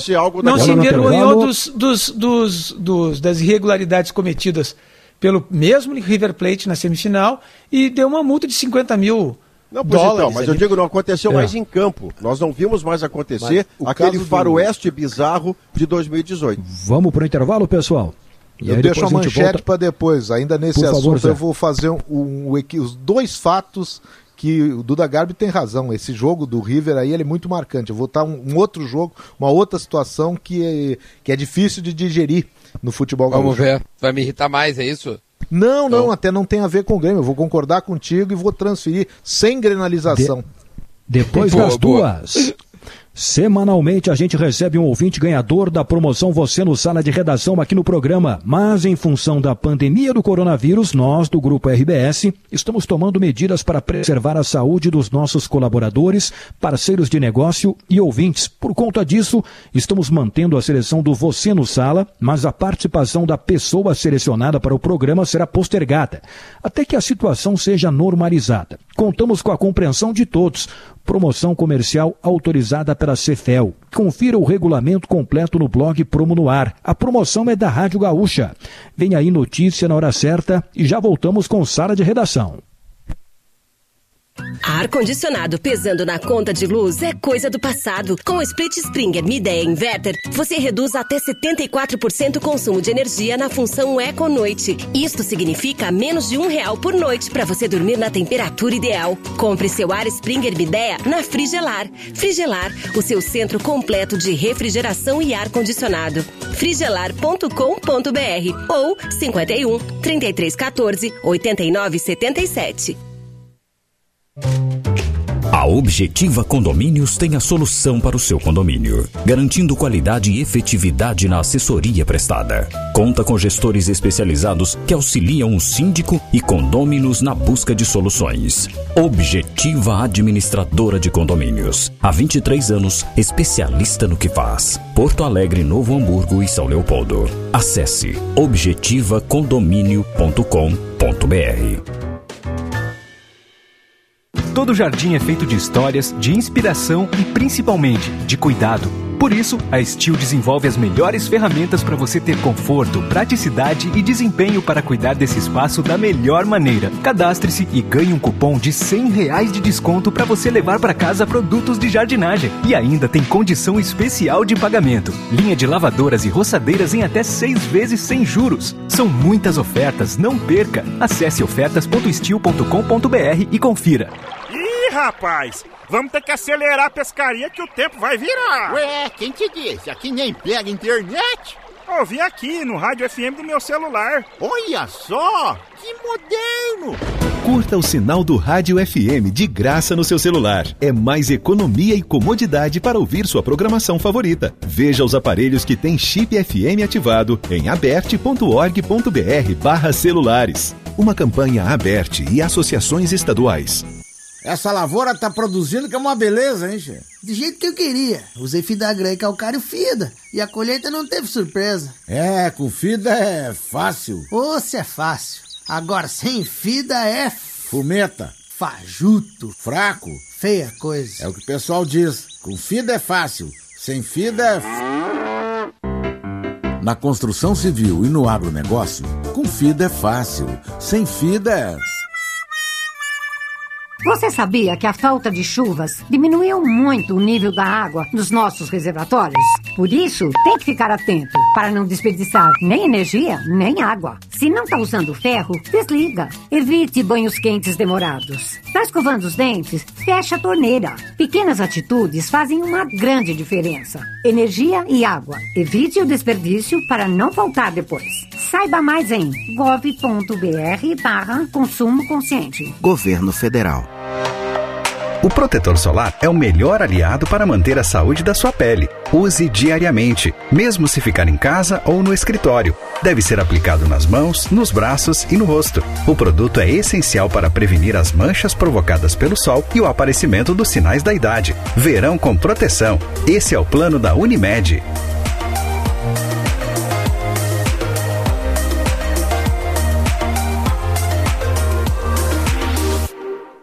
Speaker 7: Não se envergonhou dos, dos, dos, dos, das irregularidades cometidas pelo mesmo River Plate na semifinal e deu uma multa de 50 mil não, pois dólares. Então,
Speaker 3: mas eu digo, não aconteceu é. mais em campo. Nós não vimos mais acontecer aquele faroeste do... bizarro de 2018.
Speaker 2: Vamos para o intervalo, pessoal?
Speaker 8: E eu deixo a manchete para depois. Ainda nesse Por assunto, favor, eu vou fazer um, um, um, os dois fatos que o Duda Garbi tem razão. Esse jogo do River aí ele é muito marcante. Eu vou estar um, um outro jogo, uma outra situação que é, que é difícil de digerir no futebol
Speaker 4: Vamos ver. Vai me irritar mais, é isso?
Speaker 8: Não, não, não, até não tem a ver com o Grêmio. Eu vou concordar contigo e vou transferir sem grenalização.
Speaker 2: De... Depois das duas. Semanalmente a gente recebe um ouvinte ganhador da promoção Você no Sala de Redação aqui no programa, mas em função da pandemia do coronavírus, nós do Grupo RBS estamos tomando medidas para preservar a saúde dos nossos colaboradores, parceiros de negócio e ouvintes. Por conta disso, estamos mantendo a seleção do Você no Sala, mas a participação da pessoa selecionada para o programa será postergada, até que a situação seja normalizada. Contamos com a compreensão de todos. Promoção comercial autorizada pela Cefel. Confira o regulamento completo no blog Promo no Ar. A promoção é da Rádio Gaúcha. Vem aí notícia na hora certa e já voltamos com sala de redação.
Speaker 14: Ar-condicionado pesando na conta de luz é coisa do passado. Com o Split Springer Midea Inverter, você reduz até 74% o consumo de energia na função Eco Noite. Isto significa menos de um real por noite para você dormir na temperatura ideal. Compre seu Ar Springer Midea na Frigelar. Frigelar, o seu centro completo de refrigeração e ar-condicionado. frigelar.com.br ou 51 3314 8977.
Speaker 20: A Objetiva Condomínios tem a solução para o seu condomínio, garantindo qualidade e efetividade na assessoria prestada. Conta com gestores especializados que auxiliam o síndico e condôminos na busca de soluções. Objetiva Administradora de Condomínios. Há 23 anos, especialista no que faz. Porto Alegre, Novo Hamburgo e São Leopoldo. Acesse objetivacondomínio.com.br.
Speaker 11: Todo jardim é feito de histórias, de inspiração e principalmente de cuidado. Por isso, a Steel desenvolve as melhores ferramentas para você ter conforto, praticidade e desempenho para cuidar desse espaço da melhor maneira. Cadastre-se e ganhe um cupom de 100 reais de desconto para você levar para casa produtos de jardinagem. E ainda tem condição especial de pagamento. Linha de lavadoras e roçadeiras em até seis vezes sem juros. São muitas ofertas, não perca! Acesse ofertas.steel.com.br e confira
Speaker 21: rapaz! Vamos ter que acelerar a pescaria que o tempo vai virar!
Speaker 22: Ué, quem te disse? Aqui nem pega internet?
Speaker 21: Ouvi aqui no rádio FM do meu celular.
Speaker 22: Olha só! Que moderno!
Speaker 23: Curta o sinal do Rádio FM de graça no seu celular. É mais economia e comodidade para ouvir sua programação favorita. Veja os aparelhos que têm chip FM ativado em aberte.org.br barra celulares. Uma campanha aberte e associações estaduais.
Speaker 22: Essa lavoura tá produzindo que é uma beleza, hein, chefe?
Speaker 24: Do jeito que eu queria. Usei Fidagram e calcário Fida. E a colheita não teve surpresa.
Speaker 22: É, com Fida é fácil.
Speaker 24: Ou se é fácil. Agora, sem Fida é...
Speaker 22: Fumeta.
Speaker 24: Fajuto.
Speaker 22: Fraco.
Speaker 24: Feia coisa.
Speaker 22: É o que o pessoal diz. Com Fida é fácil. Sem Fida é... Na construção civil e no agronegócio, com Fida é fácil. Sem Fida é...
Speaker 25: Você sabia que a falta de chuvas diminuiu muito o nível da água nos nossos reservatórios? Por isso, tem que ficar atento para não desperdiçar nem energia, nem água. Se não está usando ferro, desliga. Evite banhos quentes demorados. Está escovando os dentes? Fecha a torneira. Pequenas atitudes fazem uma grande diferença. Energia e água. Evite o desperdício para não faltar depois. Saiba mais em gov.br barra consumo consciente.
Speaker 26: Governo Federal.
Speaker 27: O protetor solar é o melhor aliado para manter a saúde da sua pele. Use diariamente, mesmo se ficar em casa ou no escritório. Deve ser aplicado nas mãos, nos braços e no rosto. O produto é essencial para prevenir as manchas provocadas pelo sol e o aparecimento dos sinais da idade. Verão com proteção. Esse é o plano da Unimed.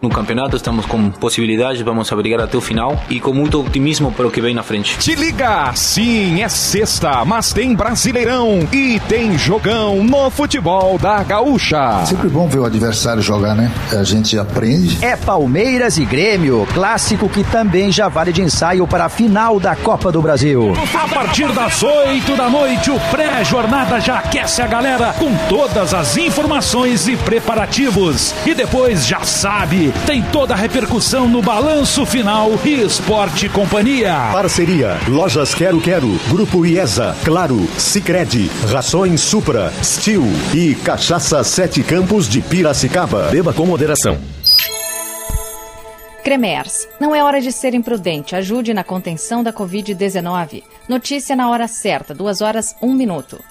Speaker 28: No campeonato estamos com possibilidades, vamos a brigar até o final e com muito otimismo para o que vem na frente.
Speaker 17: Te liga! Sim, é sexta, mas tem Brasileirão e tem jogão no futebol da Gaúcha.
Speaker 18: Sempre bom ver o adversário jogar, né? A gente aprende.
Speaker 19: É Palmeiras e Grêmio, clássico que também já vale de ensaio para a final da Copa do Brasil.
Speaker 2: A partir das 8 da noite, o pré-jornada já aquece a galera com todas as informações e preparativos. E depois já sabe tem toda a repercussão no balanço final e Esporte Companhia.
Speaker 1: Parceria Lojas Quero Quero, Grupo IESA, Claro, Sicredi, Rações Supra, Steel e Cachaça Sete Campos de Piracicaba. Beba com moderação.
Speaker 29: Cremers, não é hora de ser imprudente. Ajude na contenção da Covid-19. Notícia na hora certa, duas horas, um minuto.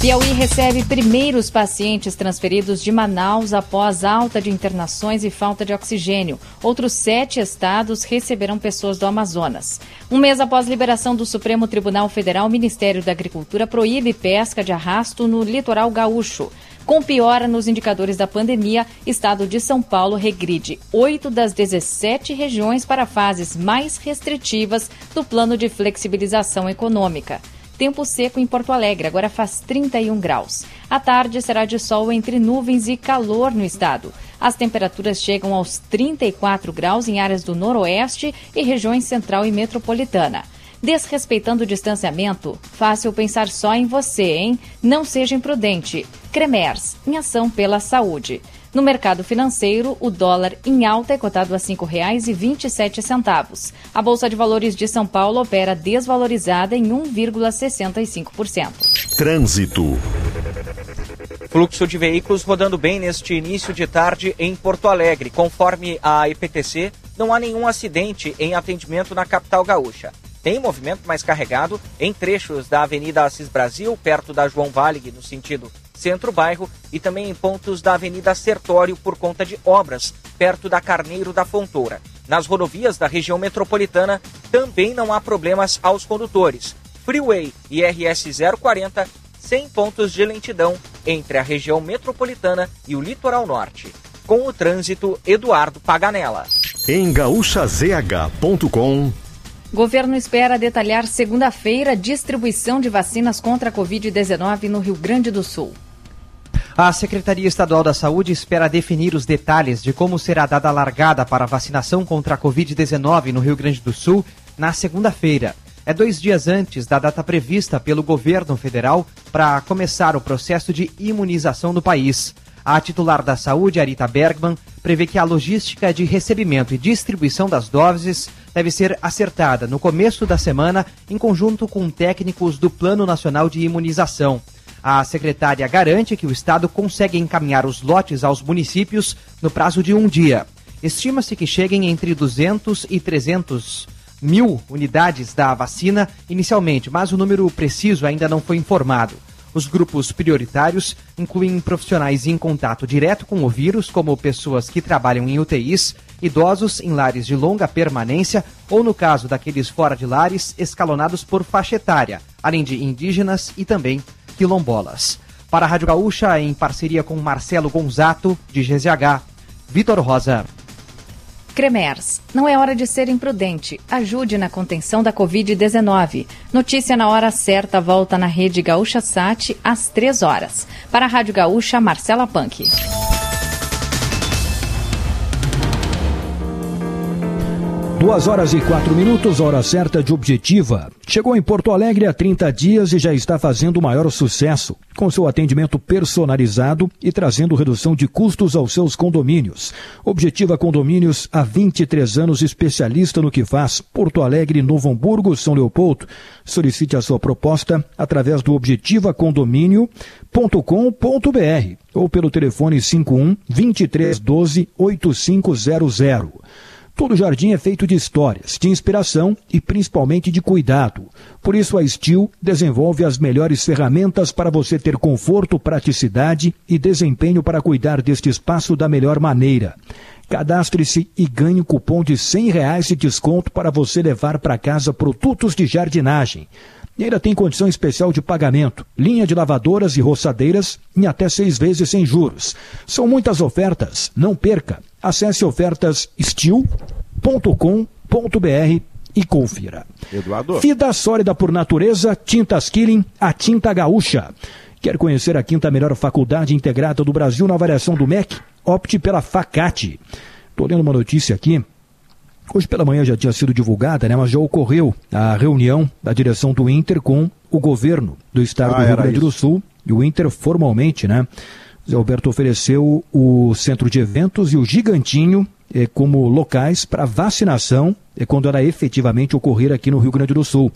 Speaker 29: Piauí recebe primeiros pacientes transferidos de Manaus após alta de internações e falta de oxigênio. Outros sete estados receberão pessoas do Amazonas. Um mês após liberação do Supremo Tribunal Federal, o Ministério da Agricultura proíbe pesca de arrasto no litoral gaúcho. Com piora nos indicadores da pandemia, estado de São Paulo regride oito das 17 regiões para fases mais restritivas do plano de flexibilização econômica. Tempo seco em Porto Alegre, agora faz 31 graus. À tarde será de sol entre nuvens e calor no estado. As temperaturas chegam aos 34 graus em áreas do noroeste e regiões central e metropolitana. Desrespeitando o distanciamento, fácil pensar só em você, hein? Não seja imprudente. Cremers, em ação pela saúde. No mercado financeiro, o dólar em alta é cotado a R$ 5,27. A Bolsa de Valores de São Paulo opera desvalorizada em 1,65%.
Speaker 1: Trânsito.
Speaker 30: Fluxo de veículos rodando bem neste início de tarde em Porto Alegre. Conforme a IPTC, não há nenhum acidente em atendimento na capital gaúcha. Tem movimento mais carregado em trechos da Avenida Assis Brasil, perto da João Valig, no sentido centro-bairro, e também em pontos da Avenida Sertório por conta de obras, perto da Carneiro da Fontoura. Nas rodovias da região metropolitana também não há problemas aos condutores. Freeway e RS 040 sem pontos de lentidão entre a região metropolitana e o litoral norte. Com o trânsito, Eduardo Paganella.
Speaker 1: Em gaúchazh.com
Speaker 29: Governo espera detalhar segunda-feira distribuição de vacinas contra a Covid-19 no Rio Grande do Sul.
Speaker 31: A Secretaria Estadual da Saúde espera definir os detalhes de como será dada a largada para a vacinação contra a Covid-19 no Rio Grande do Sul na segunda-feira. É dois dias antes da data prevista pelo governo federal para começar o processo de imunização do país. A titular da saúde, Arita Bergman, prevê que a logística de recebimento e distribuição das doses deve ser acertada no começo da semana em conjunto com técnicos do Plano Nacional de Imunização. A secretária garante que o Estado consegue encaminhar os lotes aos municípios no prazo de um dia. Estima-se que cheguem entre 200 e 300 mil unidades da vacina inicialmente, mas o número preciso ainda não foi informado. Os grupos prioritários incluem profissionais em contato direto com o vírus, como pessoas que trabalham em UTIs, idosos em lares de longa permanência ou, no caso daqueles fora de lares, escalonados por faixa etária, além de indígenas e também quilombolas. Para a Rádio Gaúcha, em parceria com Marcelo Gonzato, de GZH, Vitor Rosa.
Speaker 29: Cremers, não é hora de ser imprudente. Ajude na contenção da Covid-19. Notícia na hora certa volta na rede Gaúcha Sat às 3 horas. Para a Rádio Gaúcha, Marcela Punk.
Speaker 2: Duas horas e quatro minutos, hora certa de objetiva. Chegou em Porto Alegre há 30 dias e já está fazendo o maior sucesso, com seu atendimento personalizado e trazendo redução de custos aos seus condomínios. Objetiva Condomínios, há 23 anos, especialista no que faz. Porto Alegre, Novo Hamburgo, São Leopoldo. Solicite a sua proposta através do objetivacondomínio.com.br ou pelo telefone 51 2312 8500. Todo jardim é feito de histórias, de inspiração e principalmente de cuidado. Por isso a Steel desenvolve as melhores ferramentas para você ter conforto, praticidade e desempenho para cuidar deste espaço da melhor maneira. Cadastre-se e ganhe um cupom de 100 reais de desconto para você levar para casa produtos de jardinagem. E ainda tem condição especial de pagamento, linha de lavadoras e roçadeiras em até seis vezes sem juros. São muitas ofertas, não perca. Acesse ofertassteel.com.br e confira.
Speaker 3: Eduardo.
Speaker 2: Fida sólida por natureza, tintas Killing, a tinta gaúcha. Quer conhecer a quinta melhor faculdade integrada do Brasil na avaliação do MEC? Opte pela Facate. Estou lendo uma notícia aqui Hoje pela manhã já tinha sido divulgada, né, mas já ocorreu a reunião da direção do Inter com o governo do estado
Speaker 3: Ah,
Speaker 2: do Rio Grande do. Sul. E o Inter formalmente, né? Zé Alberto ofereceu o centro de eventos e o gigantinho eh, como locais para vacinação eh, quando ela efetivamente ocorrer aqui no Rio Grande do Sul.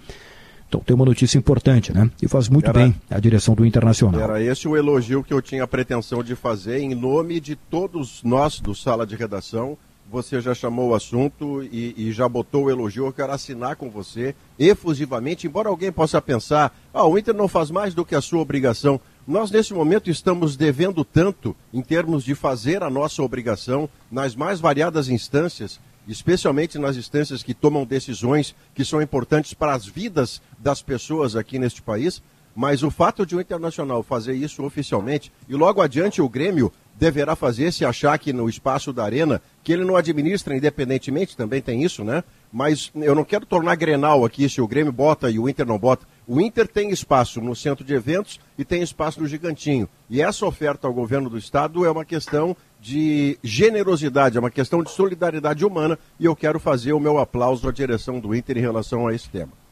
Speaker 2: Então tem uma notícia importante, né? E faz muito
Speaker 3: Era-
Speaker 2: bem a direção do Internacional.
Speaker 3: Era esse o elogio que eu tinha a pretensão de fazer em nome de todos nós do Sala de Redação. Você já chamou o assunto e, e já botou o elogio. Eu quero assinar com você efusivamente, embora alguém possa pensar, ah, o Inter não faz mais do que a sua obrigação. Nós, nesse momento, estamos devendo tanto em termos de fazer a nossa obrigação nas mais variadas instâncias, especialmente nas instâncias que tomam decisões que são importantes para as vidas das pessoas aqui neste país. Mas o fato de o Internacional fazer isso oficialmente, e logo adiante o Grêmio deverá fazer se achar que no espaço da arena, que ele não administra independentemente, também tem isso, né? Mas eu não quero tornar Grenal aqui se o Grêmio bota e o Inter não bota. O Inter tem espaço no centro de eventos e tem espaço no Gigantinho. E essa oferta ao governo do estado é uma questão de generosidade, é uma questão de solidariedade humana e eu quero fazer o meu aplauso à direção do Inter em relação a esse tema.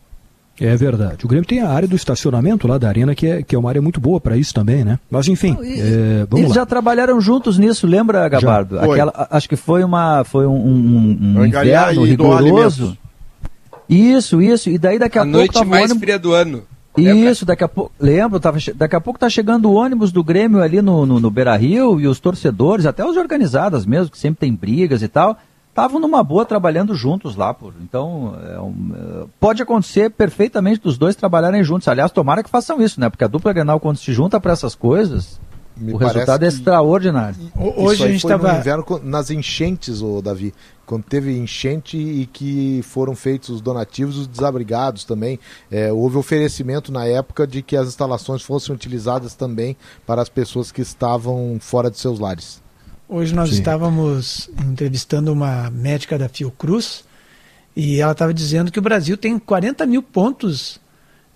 Speaker 2: É verdade. O Grêmio tem a área do estacionamento lá da arena, que é, que é uma área muito boa para isso também, né? Mas enfim, é, vamos
Speaker 9: Eles
Speaker 2: lá.
Speaker 9: já trabalharam juntos nisso, lembra, Gabardo? Aquela, a- acho que foi uma foi um, um, um inverno
Speaker 3: e
Speaker 9: rigoroso. Isso, isso. E daí daqui a,
Speaker 4: A
Speaker 9: pouco
Speaker 4: noite mais
Speaker 9: ônibus-
Speaker 4: fria do ano.
Speaker 9: Isso, daqui a pouco. Lembro, tava, che- daqui a pouco tá chegando o ônibus do Grêmio ali no, no, no Beira Rio e os torcedores, até os de organizadas mesmo, que sempre tem brigas e tal, estavam numa boa trabalhando juntos lá. Por, então, é um, é, pode acontecer perfeitamente dos dois trabalharem juntos. Aliás, tomara que façam isso, né? Porque a dupla Grenal, quando se junta para essas coisas,
Speaker 8: Me
Speaker 9: o resultado é
Speaker 8: que-
Speaker 9: extraordinário.
Speaker 8: Isso aí foi no inverno nas enchentes, ô Davi. Quando teve enchente e que foram feitos os donativos, os desabrigados também. É, houve oferecimento na época de que as instalações fossem utilizadas também para as pessoas que estavam fora de seus lares.
Speaker 7: Hoje nós
Speaker 8: Sim.
Speaker 7: estávamos entrevistando uma médica da Fiocruz e ela estava dizendo que o Brasil tem 40 mil pontos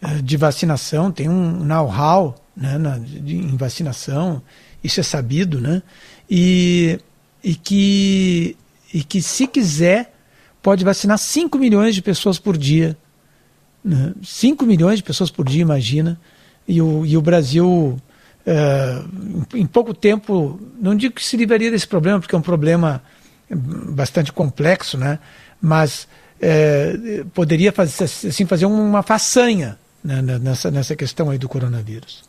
Speaker 7: eh, de vacinação, tem um know-how né, na- de- em vacinação, isso é sabido, né? E, e, que, e que se quiser pode vacinar 5 milhões de pessoas por dia. Né? 5 milhões de pessoas por dia, imagina. E o, e o Brasil, eh, em, pouco tempo, não digo que se livraria desse problema, porque é um problema bastante complexo, né? mas eh, poderia fazer, assim, fazer uma façanha né, nessa, nessa questão aí do coronavírus.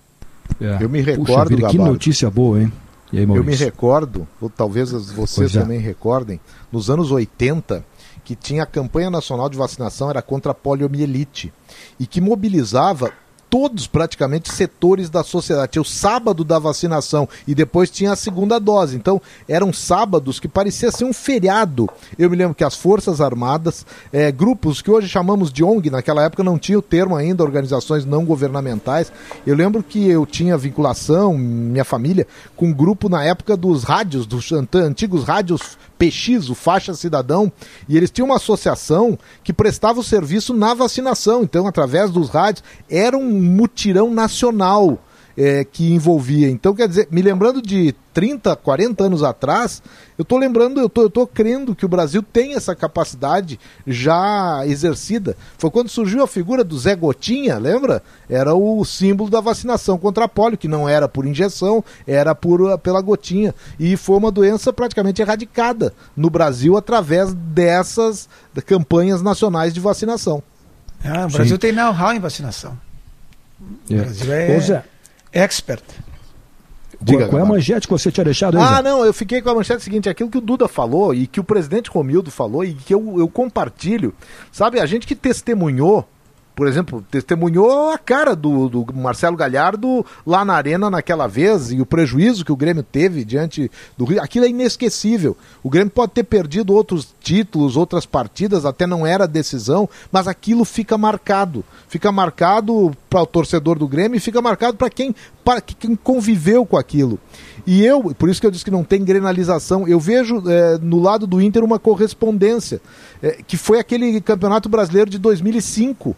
Speaker 2: É.
Speaker 8: Eu me
Speaker 2: Puxa
Speaker 8: recordo,
Speaker 2: vida, que notícia boa, hein? E aí,
Speaker 8: Eu me recordo, ou talvez vocês
Speaker 2: é.
Speaker 8: também recordem, nos anos 80, que tinha a campanha nacional de vacinação, era contra a poliomielite, e que mobilizava todos praticamente setores da sociedade. Tinha o sábado da vacinação e depois tinha a segunda dose. Então, eram sábados que parecia ser um feriado. Eu me lembro que as Forças Armadas, eh, grupos que hoje chamamos de ONG, naquela época não tinha o termo ainda, organizações não governamentais. Eu lembro que eu tinha vinculação, minha família, com um grupo na época dos rádios, dos ant- antigos rádios PX, o Faixa Cidadão, e eles tinham uma associação que prestava o serviço na vacinação. Então, através dos rádios, era um mutirão nacional. é, que envolvia. Então, quer dizer, me lembrando de 30, 40 anos atrás, eu estou lembrando, eu tô, eu tô crendo que o Brasil tem essa capacidade já exercida. Foi quando surgiu a figura do Zé Gotinha, lembra? Era o símbolo da vacinação contra a polio, que não era por injeção, era por, pela gotinha. E foi uma doença praticamente erradicada no Brasil através dessas campanhas nacionais de vacinação.
Speaker 7: Ah, o Brasil Sim. tem know-how em vacinação. O
Speaker 2: É.
Speaker 7: Brasil é expert.
Speaker 2: Qual, qual é a manchete que você tinha deixado aí,
Speaker 8: Ah,
Speaker 2: Zé?
Speaker 8: não, eu fiquei com a manchete seguinte, aquilo que o Duda falou e que o presidente Romildo falou e que eu, eu compartilho. Sabe, a gente que testemunhou, por exemplo, testemunhou a cara do, do Marcelo Galhardo lá na arena naquela vez e o prejuízo que o Grêmio teve diante do Rio, aquilo é inesquecível. O Grêmio pode ter perdido outros títulos, outras partidas, até não era decisão, mas aquilo fica marcado. Fica marcado para o torcedor do Grêmio e fica marcado para quem, quem conviveu com aquilo. E eu, por isso que eu disse que não tem grenalização, eu vejo eh, no lado do Inter uma correspondência, eh, que foi aquele campeonato brasileiro de 2005.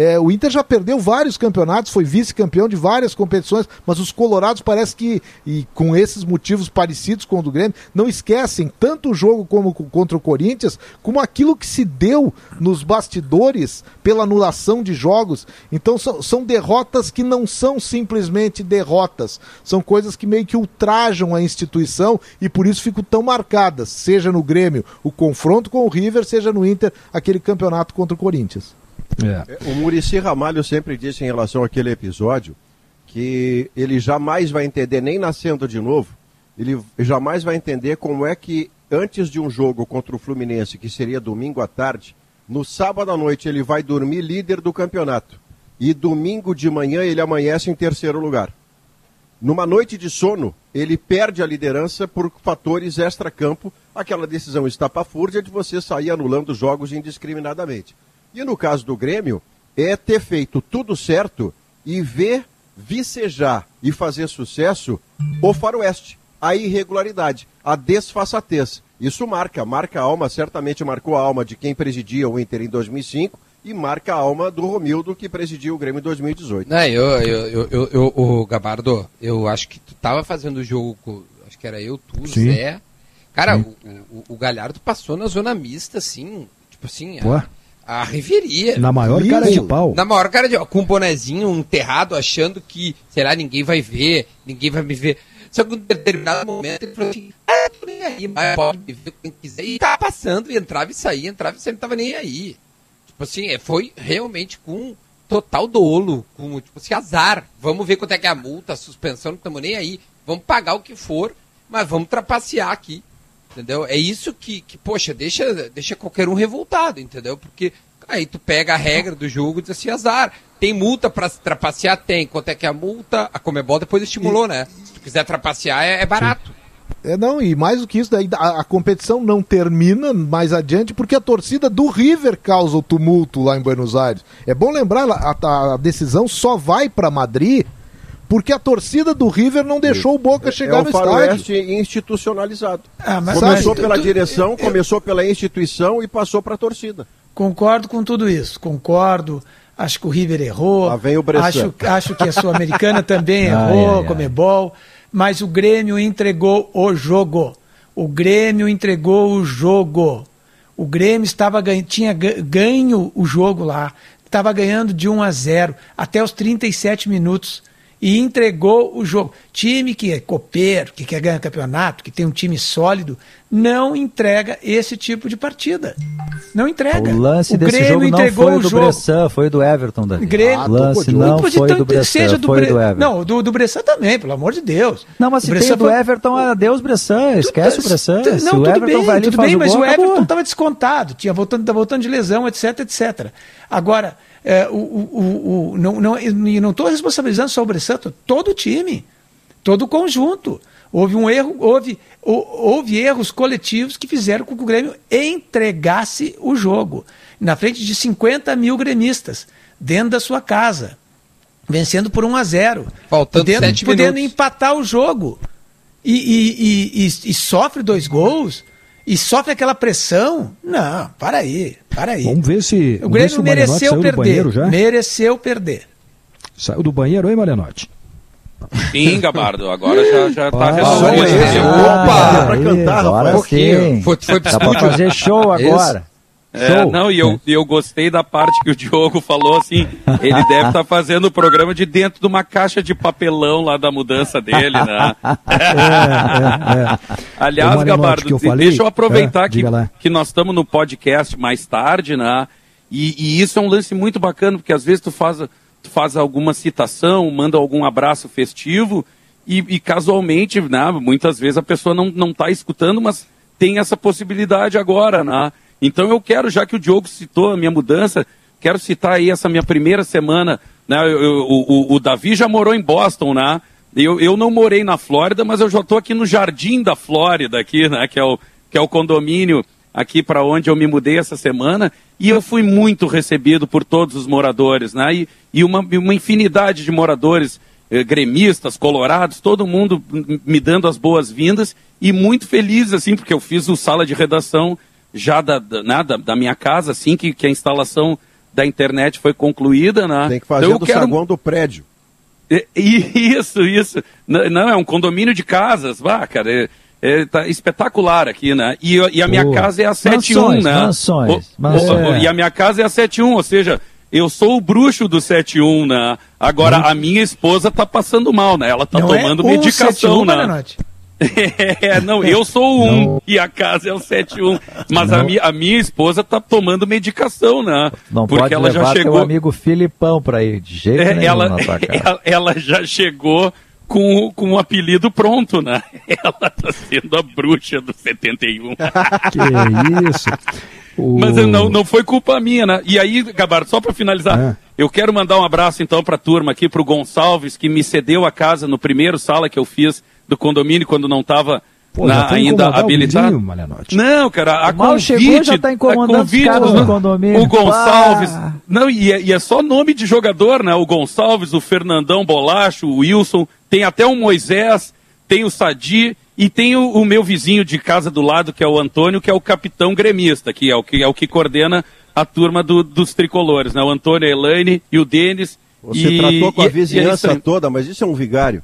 Speaker 8: É, o Inter já perdeu vários campeonatos, foi vice-campeão de várias competições, mas os colorados parece que, e com esses motivos parecidos com o do Grêmio, não esquecem tanto o jogo como co- contra o Corinthians, como aquilo que se deu nos bastidores pela anulação de jogos. Então são, são derrotas que não são simplesmente derrotas, são coisas que meio que ultrajam a instituição e por isso ficam tão marcadas, seja no Grêmio o confronto com o River, seja no Inter aquele campeonato contra o Corinthians.
Speaker 3: O Murici Ramalho sempre disse em relação àquele episódio que ele jamais vai entender, nem nascendo de novo, ele jamais vai entender como é que antes de um jogo contra o Fluminense, que seria domingo à tarde, no sábado à noite ele vai dormir líder do campeonato. E domingo de manhã ele amanhece em terceiro lugar. Numa noite de sono, ele perde a liderança por fatores extra-campo, aquela decisão estapafúrdia de você sair anulando jogos indiscriminadamente. E no caso do Grêmio, é ter feito tudo certo e ver vicejar e fazer sucesso o faroeste, a irregularidade, a desfaçatez. Isso marca, marca a alma, certamente marcou a alma de quem presidia o Inter em 2005 e marca a alma do Romildo que presidiu o Grêmio em 2018.
Speaker 4: Não, eu, eu, eu, eu, eu- o Gabardo, eu acho que tu tava fazendo o jogo com, acho que era eu, tu,
Speaker 2: Sim.
Speaker 4: Zé. Cara, o, o, o Galhardo passou na zona mista, assim, tipo assim,
Speaker 2: Pô.
Speaker 4: a, a reveria.
Speaker 2: Na maior cara de pau.
Speaker 4: Na maior cara de pau, com um bonezinho enterrado, achando que, sei lá, ninguém vai ver, ninguém vai me ver. Só que em um determinado momento ele falou assim, ah, tô nem aí, mas pode me ver quem quiser. E tava passando, e entrava e saía, entrava e saía, não tava nem aí. Tipo assim, é, foi realmente com total dolo, com tipo assim, azar. Vamos ver quanto é que é a multa, a suspensão, não estamos nem aí. Vamos pagar o que for, mas vamos trapacear aqui. Entendeu? É isso que, que poxa, deixa, deixa qualquer um revoltado, entendeu? Porque aí tu pega a regra do jogo e diz assim, azar. Tem multa se trapacear? Tem. Quanto é que é a multa? A Comebol depois estimulou, né? Se tu quiser trapacear, é, é barato.
Speaker 8: É, não, e mais do que isso, daí a, a competição não termina mais adiante porque a torcida do River causa o tumulto lá em Buenos Aires. É bom lembrar, a- a decisão só vai para Madrid porque a torcida do River não deixou o Boca chegar
Speaker 3: é
Speaker 8: no
Speaker 3: o
Speaker 8: estádio.
Speaker 3: faroeste institucionalizado.
Speaker 7: Ah, mas-
Speaker 3: começou
Speaker 7: mas-
Speaker 3: pela
Speaker 7: tu-
Speaker 3: direção,
Speaker 7: eu-
Speaker 3: começou pela instituição e passou para a torcida.
Speaker 7: Concordo com tudo isso, concordo. Acho que o River errou.
Speaker 3: Lá vem o Bressan.
Speaker 7: acho, acho que a Sul-Americana também errou,
Speaker 2: ai, ai.
Speaker 7: Comebol. Mas o Grêmio entregou o jogo. O Grêmio entregou o jogo. O Grêmio estava tinha ga- ganho o jogo lá. Estava ganhando de 1 a 0 até os 37 minutos. E entregou o jogo. Time que é copeiro, que quer ganhar campeonato, que tem um time sólido, não entrega esse tipo de partida. Não entrega.
Speaker 9: O lance
Speaker 7: o
Speaker 9: desse
Speaker 7: Grêmio
Speaker 9: jogo não
Speaker 7: entregou
Speaker 9: foi
Speaker 7: o
Speaker 9: do
Speaker 7: jogo.
Speaker 9: Bressan, foi do Everton, Davi.
Speaker 7: Grêmio-
Speaker 9: o lance
Speaker 7: Não,
Speaker 9: foi
Speaker 7: tanto-
Speaker 9: do Bressan,
Speaker 7: seja do
Speaker 9: foi
Speaker 7: Bre-
Speaker 9: do Everton.
Speaker 7: Não, do, do Bressan também, pelo amor de Deus.
Speaker 9: Não, mas se
Speaker 7: O
Speaker 9: tem
Speaker 7: Bressan
Speaker 9: o do
Speaker 7: foi-
Speaker 9: Everton, adeus Bressan, esquece o Bressan.
Speaker 7: T-
Speaker 9: Se
Speaker 7: Não,
Speaker 9: o
Speaker 7: tudo
Speaker 9: Everton
Speaker 7: bem,
Speaker 9: vai ali
Speaker 7: tudo bem, mas
Speaker 9: gol,
Speaker 7: o Everton estava descontado, tinha voltando, tá voltando de lesão, etc, etc. Agora, é, o, o, o, não não e não estou responsabilizando só o Bressan, tô- todo o time, todo o conjunto. Houve um erro, houve, hou- houve erros coletivos que fizeram com que o Grêmio entregasse o jogo na frente de 50 mil gremistas dentro da sua casa, vencendo por 1 a 0,
Speaker 4: Faltando
Speaker 7: podendo, podendo empatar o jogo. E- e- e- e sofre dois gols e sofre aquela pressão. Não, para aí, para aí.
Speaker 2: Vamos ver se
Speaker 7: O
Speaker 2: ver se
Speaker 7: Grêmio
Speaker 2: Marianotti
Speaker 7: mereceu perder. Mereceu perder.
Speaker 2: Saiu do banheiro, hein, Marianotti?
Speaker 5: Sim, Gabardo, agora já, já tá
Speaker 19: Ah,
Speaker 5: resolvido. Opa!
Speaker 19: Dá pra cantar, sim.
Speaker 5: Foi, foi
Speaker 19: Dá pra fazer show agora.
Speaker 5: É, não, e eu, eu gostei da parte que o Diogo falou assim, ele deve estar fazendo o programa de dentro de uma caixa de papelão lá da mudança dele, né? Aliás,
Speaker 2: Ô, Marinotti,
Speaker 5: Gabardo,
Speaker 2: que eu falei-
Speaker 5: deixa eu aproveitar
Speaker 2: É,
Speaker 5: que, que nós estamos no podcast mais tarde, né? E, e isso é um lance muito bacana, porque às vezes tu faz, tu faz alguma citação, manda algum abraço festivo, e, e casualmente, né, muitas vezes a pessoa não, não tá escutando, mas tem essa possibilidade agora, né? Então eu quero, já que o Diogo citou a minha mudança, quero citar aí essa minha primeira semana, né? Eu- eu- o, o- Davi já morou em Boston, né? Eu, eu não morei na Flórida, mas eu já estou aqui no Jardim da Flórida, aqui, né? Que é o, que é o condomínio aqui para onde eu me mudei essa semana, e eu fui muito recebido por todos os moradores, né? E, e uma, uma infinidade de moradores, eh, gremistas, colorados, todo mundo me dando as boas-vindas e muito feliz, assim, porque eu fiz o sala de redação já da, da, né, da, da minha casa, assim que, que a instalação da internet foi concluída, né?
Speaker 32: Tem que fazer
Speaker 5: Então eu
Speaker 32: do
Speaker 5: quero-
Speaker 32: saguão do prédio.
Speaker 5: é, e- Isso, isso. Não, é um condomínio de casas, vá, cara. É, é, tá espetacular aqui, né? E, e a minha
Speaker 19: Boa.
Speaker 5: casa é a 71,
Speaker 19: Mansões,
Speaker 5: né?
Speaker 19: mansões,
Speaker 5: O- o-
Speaker 19: mansões.
Speaker 5: E a minha casa é a 71, ou seja, eu sou o bruxo do 71, né? Agora, a minha esposa tá passando mal, né? Ela tá
Speaker 33: Não é
Speaker 5: tomando
Speaker 33: o
Speaker 5: medicação,
Speaker 33: 71,
Speaker 5: né? É, não, eu sou o 1 e a casa é o 71. Mas a minha, a minha esposa tá tomando medicação, né?
Speaker 19: Não
Speaker 5: Porque
Speaker 19: pode
Speaker 5: ela
Speaker 19: levar
Speaker 5: já
Speaker 19: teu
Speaker 5: chegou.
Speaker 19: amigo Filipão pra ir, de jeito
Speaker 5: É,
Speaker 19: nenhum
Speaker 5: ela,
Speaker 19: na tua casa.
Speaker 5: ela, ela já chegou com, o- com o apelido pronto, né? Ela tá sendo a bruxa do 71.
Speaker 2: Que isso. O-
Speaker 5: Mas não, não foi culpa minha, né? E aí, Gabardo, só para finalizar,
Speaker 2: É.
Speaker 5: eu quero mandar um abraço então para a turma aqui, pro Gonçalves, que me cedeu a casa no primeiro sala que eu fiz do condomínio quando não estava
Speaker 2: foi
Speaker 5: ainda habilitado. Não, cara, a
Speaker 19: O
Speaker 5: convite,
Speaker 19: chegou, já tá incomodando
Speaker 5: a convite
Speaker 19: os
Speaker 5: do-
Speaker 19: do condomínio.
Speaker 5: O Gonçalves. Não, e é, e é só nome de jogador, né? O Gonçalves, o Fernandão Bolacho, o Wilson, tem até o Moisés, tem o Sadi e tem o, o meu vizinho de casa do lado, que é o Antônio, que é o capitão gremista, que é o que, é o que coordena a turma do- dos tricolores, né? O Antônio, a Elaine e o Denis.
Speaker 32: Você
Speaker 5: e,
Speaker 32: tratou com a
Speaker 5: e- é
Speaker 32: vizinhança
Speaker 5: aí.
Speaker 32: toda, mas isso é um vigário.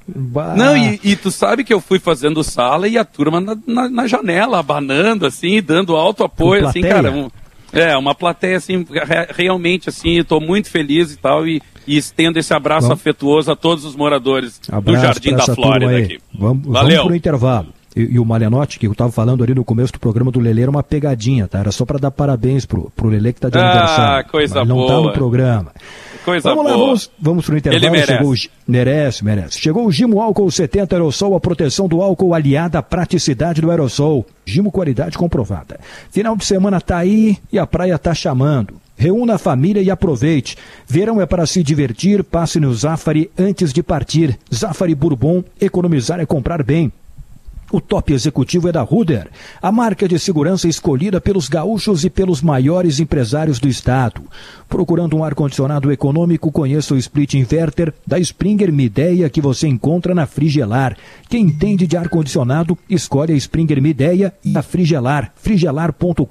Speaker 5: Não, e, e tu sabe que eu fui fazendo sala e a turma na, na- na janela, abanando, assim, dando alto apoio, assim, cara. um- é, uma plateia, assim, re- realmente, assim, estou muito feliz e tal, e, e estendo esse abraço
Speaker 2: Vamos.
Speaker 5: afetuoso a todos os moradores do
Speaker 2: Abraço
Speaker 5: Jardim
Speaker 2: pra
Speaker 5: da Flórida aqui.
Speaker 2: Vamos,
Speaker 5: Valeu.
Speaker 2: vamos pro intervalo. E, e o Malenotti, que eu estava falando ali no começo do programa do Lele, era uma pegadinha, tá? Era só para dar parabéns pro, pro Lele que tá de
Speaker 5: Ah,
Speaker 2: aniversário.
Speaker 5: coisa
Speaker 2: Mas não tá
Speaker 5: boa.
Speaker 2: no programa.
Speaker 5: Coisa
Speaker 2: vamos lá,
Speaker 5: boa.
Speaker 2: vamos, vamos pro intervalo.
Speaker 5: Ele merece.
Speaker 2: Chegou o, merece, merece. Chegou o Gimo Álcool 70 Aerosol, a proteção do álcool aliada à praticidade do aerosol. Gimo qualidade comprovada. Final de semana tá aí e a praia tá chamando. Reúna a família e aproveite. Verão é para se divertir, passe no Zafari antes de partir. Zafari Bourbon, economizar é comprar bem. O top executivo é da Ruder, a marca de segurança escolhida pelos gaúchos e pelos maiores empresários do estado. Procurando um ar-condicionado econômico, conheça o split inverter da Springer Mideia que você encontra na Frigelar. Quem entende de ar-condicionado, escolhe a Springer Mideia e a Frigelar, frigelar.com.br.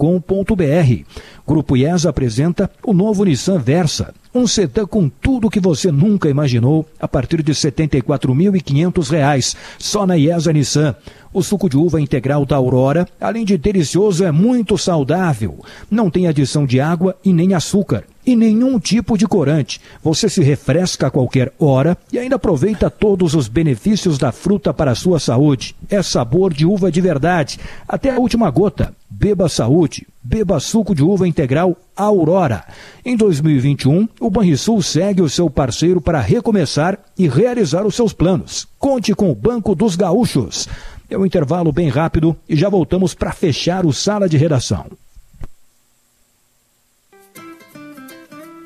Speaker 2: Grupo IES apresenta o novo Nissan Versa, um sedã com tudo que você nunca imaginou a partir de 74.500 reais, só na IESA Nissan. O suco de uva integral da Aurora, além de delicioso, é muito saudável. Não tem adição de água e nem açúcar. E nenhum tipo de corante. Você se refresca a qualquer hora e ainda aproveita todos os benefícios da fruta para a sua saúde. É sabor de uva de verdade. Até a última gota. Beba saúde. Beba suco de uva integral Aurora. Em 2021, o Banrisul segue o seu parceiro para recomeçar e realizar os seus planos. Conte com o Banco dos Gaúchos. É um intervalo bem rápido e já voltamos para fechar o sala de redação.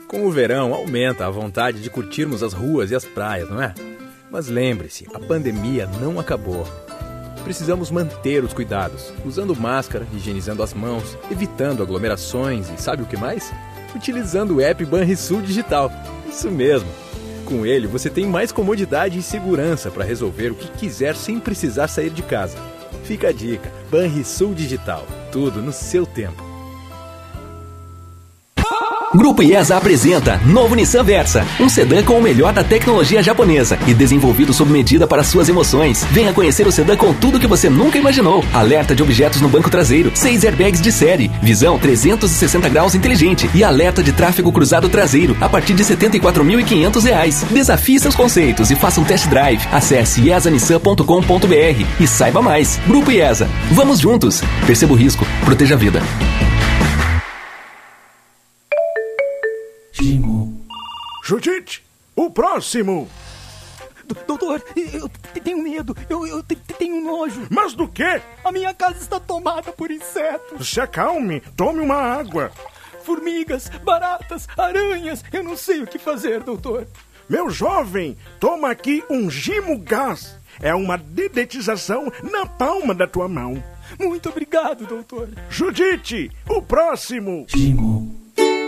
Speaker 34: Com o verão, aumenta a vontade de curtirmos as ruas e as praias, não é? Mas lembre-se, a pandemia não acabou. Precisamos manter os cuidados, usando máscara, higienizando as mãos, evitando aglomerações e sabe o que mais? Utilizando o app Banrisul Digital. Isso mesmo. Com ele, você tem mais comodidade e segurança para resolver o que quiser sem precisar sair de casa. Fica a dica: Banrisul Digital. Tudo no seu tempo.
Speaker 35: Grupo IESA apresenta novo Nissan Versa, um sedã com o melhor da tecnologia japonesa e desenvolvido sob medida para suas emoções. Venha conhecer o sedã com tudo que você nunca imaginou. Alerta de objetos no banco traseiro, seis airbags de série, visão 360 graus inteligente e alerta de tráfego cruzado traseiro a partir de R$ 74.500. Desafie seus conceitos e faça um test drive. Acesse iesanissan.com.br e saiba mais. Grupo IESA. Vamos juntos. Perceba o risco, proteja a vida.
Speaker 36: Judite, o próximo!
Speaker 11: Doutor, eu tenho medo, eu, eu tenho nojo.
Speaker 36: Mas do quê?
Speaker 11: A minha casa está tomada por insetos.
Speaker 36: Se acalme, tome uma água.
Speaker 11: Formigas, baratas, aranhas, eu não sei o que fazer, doutor.
Speaker 36: Meu jovem, toma aqui um Gimo Gás. É uma dedetização na palma da tua mão.
Speaker 11: Muito obrigado, doutor.
Speaker 36: Judite, o próximo.
Speaker 37: Gimo.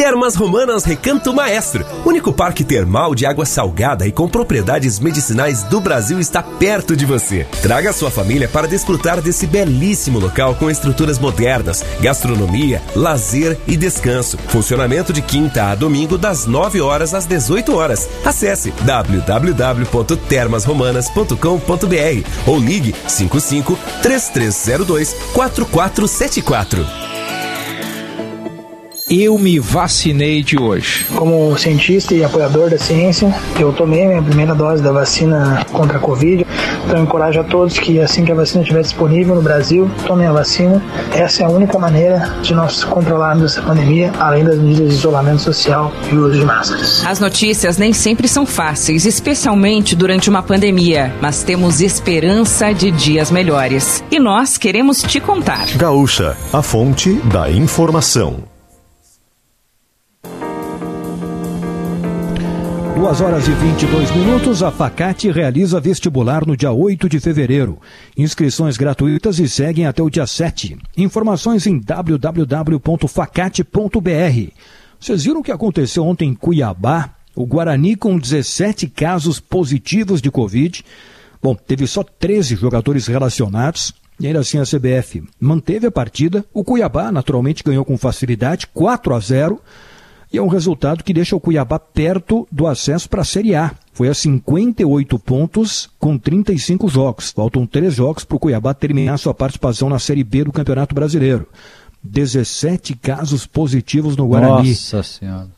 Speaker 38: Termas Romanas Recanto Maestro. Único parque termal de água salgada e com propriedades medicinais do Brasil está perto de você. Traga sua família para desfrutar desse belíssimo local com estruturas modernas, gastronomia, lazer e descanso. Funcionamento de quinta a domingo das 9 horas às 18 horas. Acesse www.termasromanas.com.br ou ligue 55 3302 4474.
Speaker 39: Eu me vacinei de hoje.
Speaker 40: Como cientista e apoiador da ciência, eu tomei a minha primeira dose da vacina contra a Covid. Então, eu encorajo a todos que, assim que a vacina estiver disponível no Brasil, tomem a vacina. Essa é a única maneira de nós controlarmos essa pandemia, além das medidas de isolamento social e uso de máscaras.
Speaker 41: As notícias nem sempre são fáceis, especialmente durante uma pandemia, mas temos esperança de dias melhores. E nós queremos te contar.
Speaker 1: Gaúcha, a fonte da informação.
Speaker 2: Duas horas e 22 minutos, a Facate realiza vestibular no dia 8 de fevereiro. Inscrições gratuitas e seguem até o dia 7. Informações em www.facate.br. Vocês viram o que aconteceu ontem em Cuiabá? O Guarani com 17 casos positivos de Covid. Bom, teve só 13 jogadores relacionados. E ainda assim a CBF manteve a partida. O Cuiabá naturalmente ganhou com facilidade, 4 a 0. E é um resultado que deixa o Cuiabá perto do acesso para a Série A. Foi a 58 pontos com 35 jogos. Faltam três jogos para o Cuiabá terminar sua participação na Série B do Campeonato Brasileiro. 17 casos positivos no Guarani.
Speaker 9: Nossa Senhora.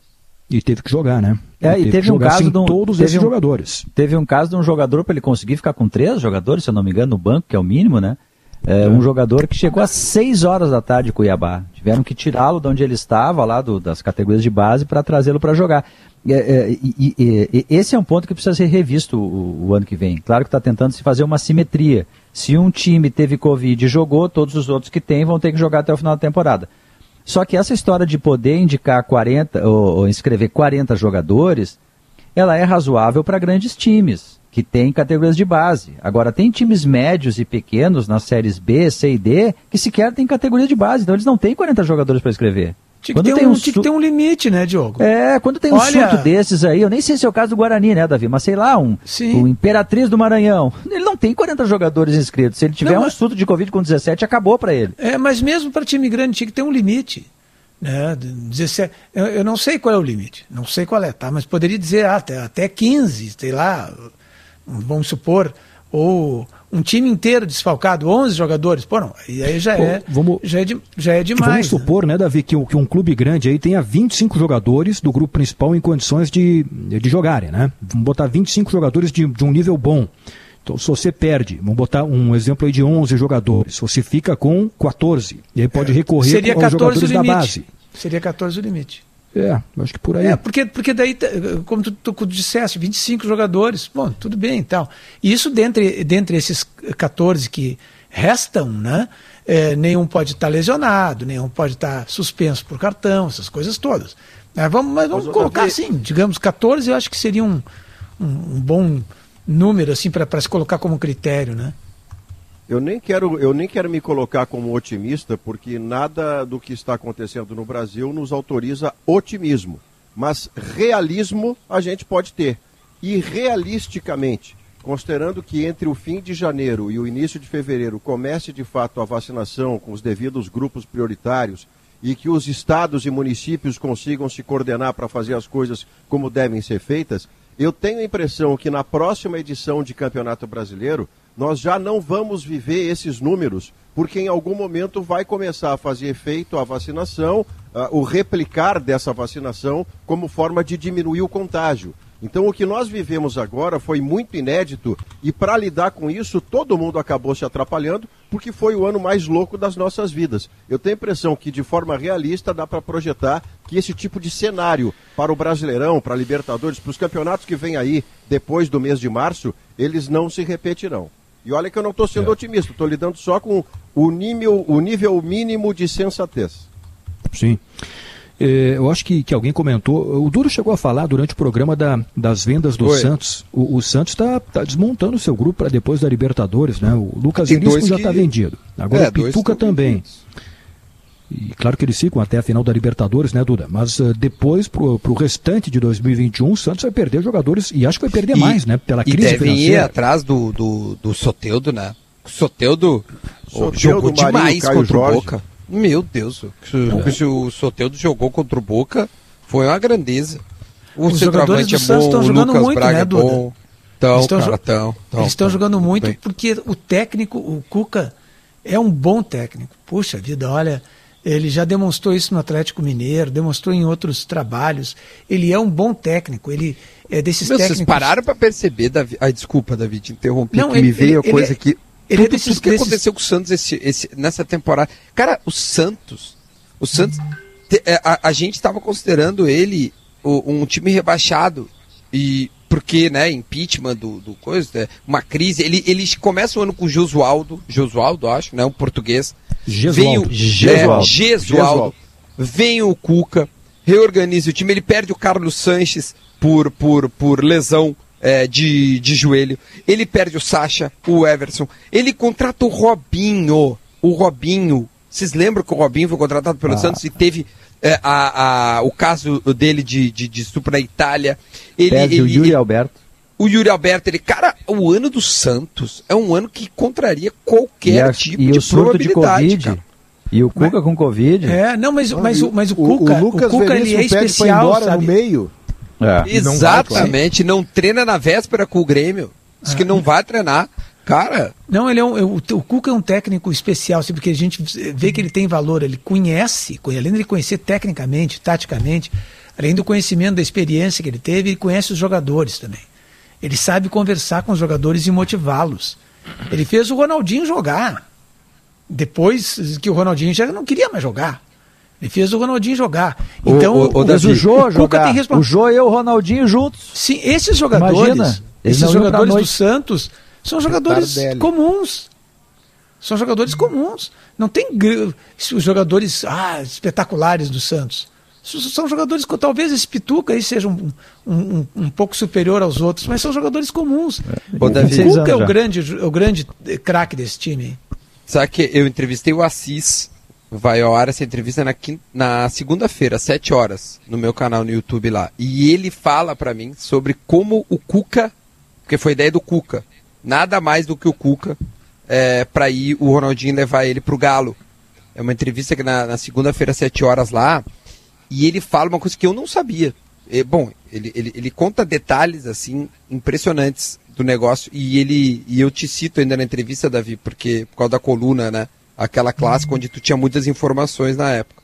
Speaker 2: E teve que jogar, né?
Speaker 9: É, e teve um caso de um,
Speaker 2: todos esses
Speaker 9: um,
Speaker 2: jogadores.
Speaker 9: Teve um caso de um jogador para ele conseguir ficar com três jogadores, se eu não me engano, no banco, que é o mínimo, né? É, um jogador que chegou às 6 horas da tarde em Cuiabá. Tiveram que tirá-lo de onde ele estava, lá do, das categorias de base, para trazê-lo para jogar. É, é, e, e, e, esse é um ponto que precisa ser revisto o, o ano que vem. Claro que está tentando se fazer uma simetria. Se um time teve Covid e jogou, todos os outros que têm vão ter que jogar até o final da temporada. Só que essa história de poder indicar 40, ou, ou inscrever 40 jogadores, ela é razoável para grandes times que tem categorias de base. Agora, tem times médios e pequenos nas séries B, C e D que sequer têm categoria de base, então eles não têm 40 jogadores para escrever.
Speaker 7: Tinha que, tem um, tinha que ter um limite, né, Diogo?
Speaker 9: É, quando tem um Olha... surto desses aí, eu nem sei se é o caso do Guarani, né, Davi? Mas sei lá, um, um Imperatriz do Maranhão. Ele não tem 40 jogadores inscritos. Se ele tiver não, um mas... surto de Covid com 17, acabou para ele.
Speaker 7: É, mas mesmo para time grande tinha que ter um limite. Né? 17, eu, eu, não sei qual é o limite, não sei qual é, tá? Mas poderia dizer ah, até, até 15, sei lá vamos supor, ou um time inteiro desfalcado, 11 jogadores, pô, não, e aí já, Pô, é, vamos, já, é, de, já é demais.
Speaker 2: Vamos supor, né, Davi, que, que um clube grande aí tenha 25 jogadores do grupo principal em condições de, de jogarem, né? Vamos botar 25 jogadores de, de um nível bom. Então, se você perde, vamos botar um exemplo aí de 11 jogadores, você fica com 14. E aí pode é, recorrer
Speaker 7: Seria
Speaker 2: aos jogadores da base.
Speaker 7: Seria 14 o limite.
Speaker 2: É, acho que por aí.
Speaker 7: É, porque, porque daí, como tu, tu disseste, 25 jogadores, bom, tudo bem e tal. E isso dentre, dentre esses 14 que restam, né? é, nenhum pode estar lesionado, nenhum pode estar suspenso por cartão, essas coisas todas. É, vamos, mas vamos
Speaker 3: Mas,
Speaker 7: colocar assim, digamos 14, eu acho que seria um, um, um bom número assim para se colocar como critério, né?
Speaker 3: Eu nem, quero, eu nem quero me colocar como otimista, porque nada do que está acontecendo no Brasil nos autoriza otimismo. Mas realismo a gente pode ter. E realisticamente, considerando que entre o fim de janeiro e o início de fevereiro comece de fato a vacinação com os devidos grupos prioritários e que os estados e municípios consigam se coordenar para fazer as coisas como devem ser feitas, eu tenho a impressão que na próxima edição de Campeonato Brasileiro nós já não vamos viver esses números, porque em algum momento vai começar a fazer efeito a vacinação, ah, o replicar dessa vacinação como forma de diminuir o contágio. Então, o que nós vivemos agora foi muito inédito e, para lidar com isso, todo mundo acabou se atrapalhando, porque foi o ano mais louco das nossas vidas. Eu tenho a impressão que, de forma realista, dá para projetar que esse tipo de cenário para o Brasileirão, para a Libertadores, para os campeonatos que vêm aí depois do mês de março, eles não se repetirão. E olha que eu não estou sendo otimista, estou lidando só com o nível, o nível mínimo de sensatez.
Speaker 2: Sim. É, eu acho que, que alguém comentou, o Duro chegou a falar durante o programa da, das vendas do
Speaker 4: Oi.
Speaker 2: Santos. O, o Santos está desmontando o seu grupo para depois da Libertadores, né? O Lucas
Speaker 4: dois
Speaker 2: já
Speaker 4: que-
Speaker 2: está vendido. Agora
Speaker 4: É,
Speaker 2: o Pituca também. E claro que eles ficam até a final da Libertadores, né, Duda? Mas eh, depois, pro, pro restante de 2021, o Santos vai perder jogadores e acho que vai perder
Speaker 4: E-
Speaker 2: mais, né? Pela
Speaker 4: e
Speaker 2: crise
Speaker 4: devem ir
Speaker 2: financeira.
Speaker 4: atrás do, do, do Soteudo, né? O Soteudo,
Speaker 3: Soteudo,
Speaker 4: jogou
Speaker 3: Marinho,
Speaker 4: demais
Speaker 3: Caio
Speaker 4: contra
Speaker 3: Jorge.
Speaker 4: o Boca. Meu Deus, o que o- Soteudo jogou contra o Boca foi uma grandeza. O
Speaker 7: Os jogadores
Speaker 4: centroavante é
Speaker 7: do Santos
Speaker 4: bom,
Speaker 7: estão
Speaker 4: o Lucas
Speaker 7: muito,
Speaker 4: Braga
Speaker 7: né,
Speaker 4: é
Speaker 7: Duda?
Speaker 4: bom. Então,
Speaker 7: Eles estão
Speaker 4: cara,
Speaker 7: jo-
Speaker 4: tão, tão,
Speaker 7: Eles estão
Speaker 4: tão.
Speaker 7: jogando muito
Speaker 4: Bem.
Speaker 7: porque o técnico, o Cuca, é um bom técnico. Puxa vida, olha, ele já demonstrou isso no Atlético Mineiro, demonstrou em outros trabalhos. Ele é um bom técnico. Ele é desses
Speaker 4: Meu,
Speaker 7: técnicos.
Speaker 4: vocês pararam pra perceber, Davi... Ai, desculpa, Davi, te interrompi,
Speaker 7: Não,
Speaker 4: que
Speaker 7: ele-
Speaker 4: me veio
Speaker 7: ele-
Speaker 4: a coisa
Speaker 7: ele-
Speaker 4: que...
Speaker 7: ele é
Speaker 4: tudo,
Speaker 7: desses-
Speaker 4: tudo que
Speaker 7: desses-
Speaker 4: aconteceu com o Santos esse, esse- nessa temporada. Cara, o Santos... O Santos... é, a, a gente estava considerando ele um time rebaixado. E porque, né, impeachment do, do coisa, né, uma crise. Ele, eles começam o ano com o Josualdo, Josualdo, acho, né, um português.
Speaker 2: Gesualdo.
Speaker 4: Vem o
Speaker 2: Gesualdo.
Speaker 4: é, Gesualdo. Vem o Cuca, reorganiza o time, ele perde o Carlos Sanches por, por, por lesão é, de, de joelho. Ele perde o Sacha, o Everson. Ele contrata o Robinho. O Robinho. Vocês lembram que o Robinho foi contratado pelo
Speaker 9: Ah.
Speaker 4: Santos e teve é, a, a, o caso dele de, de, de estupro na Itália? Ele,
Speaker 9: Perde o
Speaker 4: ele-
Speaker 9: Yuri Alberto.
Speaker 4: o Yuri Alberto, ele, cara, o ano do Santos é um ano que contraria qualquer
Speaker 9: E, a-
Speaker 4: tipo
Speaker 9: e
Speaker 4: de
Speaker 9: o surto de
Speaker 4: probabilidade,
Speaker 9: Covid. E o Cuca com Covid.
Speaker 7: É, não, mas, mas, o, mas o
Speaker 8: o- o
Speaker 7: Cuca, o,
Speaker 8: Lucas
Speaker 7: Cuca ele é especial,
Speaker 8: embora no
Speaker 7: sabe?
Speaker 8: meio.
Speaker 9: É.
Speaker 8: E não vai, claro.
Speaker 4: Exatamente, não treina na véspera com o Grêmio. Diz que não vai treinar. Cara,
Speaker 7: Não, ele é um, o, o Cuca é um técnico especial, assim, porque a gente vê que ele tem valor, ele conhece, conhe- além de ele conhecer tecnicamente, taticamente, além do conhecimento da experiência que ele teve, ele conhece os jogadores também. Ele sabe conversar com os jogadores e motivá-los. Ele fez o Ronaldinho jogar. Depois que o Ronaldinho já não queria mais jogar. Ele fez o Ronaldinho jogar.
Speaker 9: O-
Speaker 7: Então,
Speaker 9: o, o,
Speaker 7: Davi,
Speaker 9: o Jô jogar. O Jô e o Ronaldinho juntos.
Speaker 7: Sim, esses jogadores,
Speaker 9: Imagina,
Speaker 7: esses jogadores do. Santos são jogadores
Speaker 8: Tardelli.
Speaker 7: comuns. São jogadores comuns. Não tem os jogadores ah, espetaculares do Santos. São jogadores que talvez esse Pituca aí seja um, um, um- um pouco superior aos outros, mas são jogadores comuns.
Speaker 4: Ô,
Speaker 7: o
Speaker 4: Davi.
Speaker 7: Cuca é o grande, o grande craque desse time.
Speaker 4: sabe que eu entrevistei o Assis. Vai ao ar essa entrevista na, quin- na segunda-feira, às 7 horas, no meu canal no YouTube lá. E ele fala pra mim sobre como o Cuca, porque foi ideia do Cuca, nada mais do que o Cuca, é, para ir o Ronaldinho levar ele pro Galo. É uma entrevista que na, na segunda-feira, às 7 horas lá, e ele fala uma coisa que eu não sabia. É, bom, ele, ele, ele conta detalhes assim impressionantes do negócio e ele e eu te cito ainda na entrevista, Davi, porque por causa da coluna, né? Aquela clássica onde tu tinha muitas informações na época.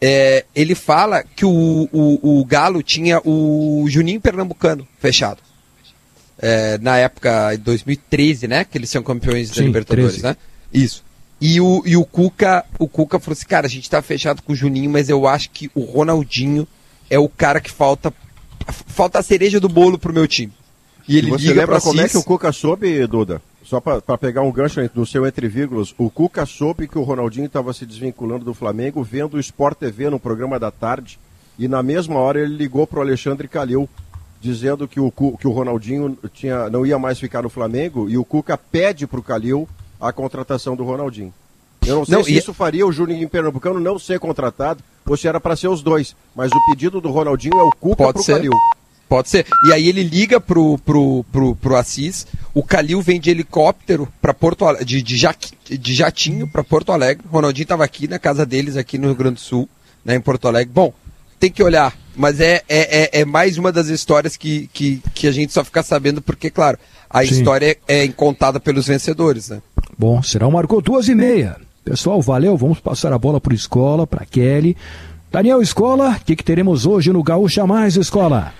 Speaker 4: É, ele fala que o, o, o Galo tinha o Juninho Pernambucano fechado. É, na época, em 2013, né? Que eles são campeões da
Speaker 2: Sim,
Speaker 4: Libertadores,
Speaker 2: 13.
Speaker 4: né? Isso. E o, e o Cuca, o Cuca falou assim, cara, a gente tá fechado com o Juninho, mas eu acho que o Ronaldinho é o cara que falta. Falta a cereja do bolo pro meu time. E ele
Speaker 3: E você
Speaker 4: liga
Speaker 3: lembra
Speaker 4: pra
Speaker 3: como é
Speaker 4: Assis.
Speaker 3: que o Cuca soube, Duda? só para pegar um gancho no seu entre vírgulas, o Cuca soube que o Ronaldinho estava se desvinculando do Flamengo vendo o Sport TV no programa da tarde e na mesma hora ele ligou para o Alexandre Calil dizendo que o, que o Ronaldinho tinha, não ia mais ficar no Flamengo e o Cuca pede para o Calil a contratação do Ronaldinho. Eu não sei não, se e... isso faria o Juninho Pernambucano não ser contratado ou se era para ser os dois, mas o pedido do Ronaldinho é o Cuca para o Calil.
Speaker 4: Pode ser. E aí ele liga pro, pro, pro, pro Assis, o Calil vem de helicóptero para Porto Alegre, de, de, de jatinho para Porto Alegre. O Ronaldinho estava aqui na casa deles, aqui no Rio Grande do Sul, né, em Porto Alegre. Bom, tem que olhar, mas é, é, é, é mais uma das histórias que, que, que a gente só fica sabendo, porque, claro, a Sim. história é, é contada pelos vencedores, né?
Speaker 2: Bom, será marcou duas e meia. Pessoal, valeu, vamos passar a bola para Escola, para Kelly. Daniel Escola, o que, que teremos hoje no Gaúcha Mais Escola?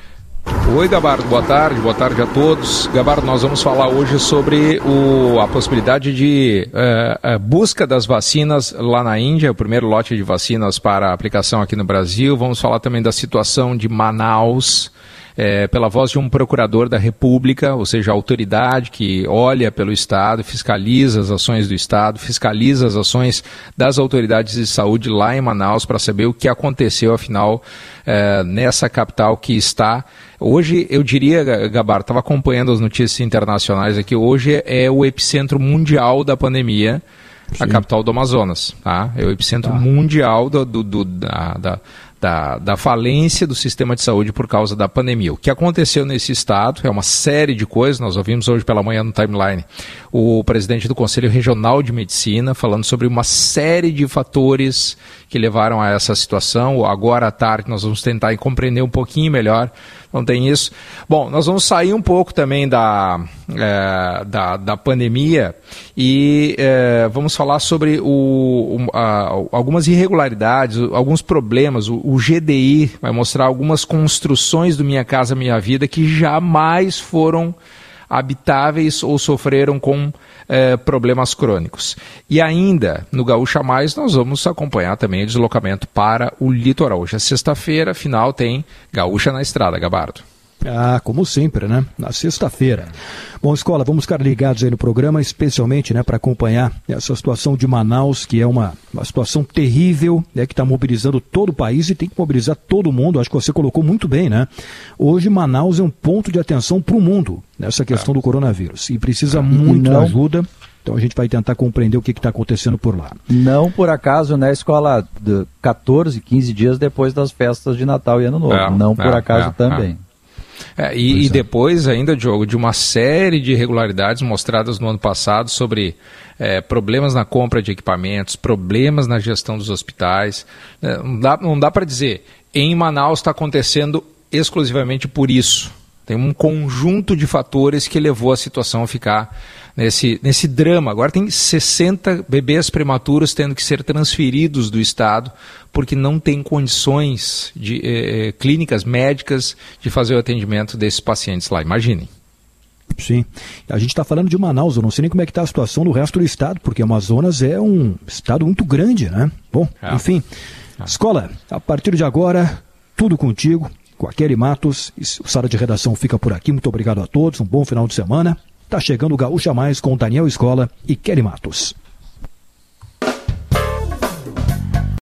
Speaker 42: Oi, Gabardo, boa tarde, boa tarde a todos. Gabardo, nós vamos falar hoje sobre o, a possibilidade de uh, uh, busca das vacinas lá na Índia, o primeiro lote de vacinas para aplicação aqui no Brasil. Vamos falar também da situação de Manaus é, pela voz de um procurador da República, ou seja, a autoridade que olha pelo Estado, fiscaliza as ações do Estado, fiscaliza as ações das autoridades de saúde lá em Manaus para saber o que aconteceu, afinal, é, nessa capital que está. Hoje, eu diria, Gabar, estava acompanhando as notícias internacionais aqui, hoje é o epicentro mundial da pandemia. Sim. a capital do Amazonas, tá? É o epicentro tá. mundial do, do, do da, da, da, da falência do sistema de saúde por causa da pandemia. O que aconteceu nesse estado é uma série de coisas, nós ouvimos hoje pela manhã no timeline o presidente do Conselho Regional de Medicina falando sobre uma série de fatores que levaram a essa situação. Agora à tarde nós vamos tentar compreender um pouquinho melhor não tem isso. Bom, nós vamos sair um pouco também da, é, da, da, pandemia e é, vamos falar sobre o, a, algumas irregularidades, alguns problemas. O, o, GDI vai mostrar algumas construções do Minha Casa Minha Vida que jamais foram habitáveis ou sofreram com é, problemas crônicos. E ainda, no Gaúcha Mais, nós vamos acompanhar também o deslocamento para o litoral. Hoje é sexta-feira, final tem Gaúcha na Estrada, Gabardo.
Speaker 2: Ah, como sempre, né? Na sexta-feira. Bom, escola, vamos ficar ligados aí no programa, especialmente, né, para acompanhar essa situação de Manaus, que é uma, uma situação terrível, né, que está mobilizando todo o país e tem que mobilizar todo mundo. Acho que você colocou muito bem, né? Hoje Manaus é um ponto de atenção para o mundo nessa questão é. do coronavírus e precisa é. muito não... ajuda. Então a gente vai tentar compreender o que está acontecendo por lá.
Speaker 9: Não por acaso, né, escola, de 14, 15 dias depois das festas de Natal e Ano Novo. É, não por é, acaso é, também.
Speaker 42: É. E, e é. depois ainda, Diogo, de uma série de irregularidades mostradas no ano passado sobre é, problemas na compra de equipamentos, problemas na gestão dos hospitais. É, não dá, não dá para dizer, em Manaus está acontecendo exclusivamente por isso. Tem um conjunto de fatores que levou a situação a ficar nesse, nesse drama. Agora tem 60 bebês prematuros tendo que ser transferidos do Estado porque não tem condições de, eh, eh, clínicas, médicas, de fazer o atendimento desses pacientes lá. Imaginem.
Speaker 2: Sim. A gente está falando de Manaus, eu não sei nem como é que está a situação no resto do estado, porque Amazonas é um estado muito grande, né? Bom, é. enfim. É. Escola, a partir de agora, tudo contigo, com a Kelly Matos. O Sala de Redação fica por aqui. Muito obrigado a todos, um bom final de semana. Tá chegando o Gaúcha Mais com Daniel Escola e Kelly Matos.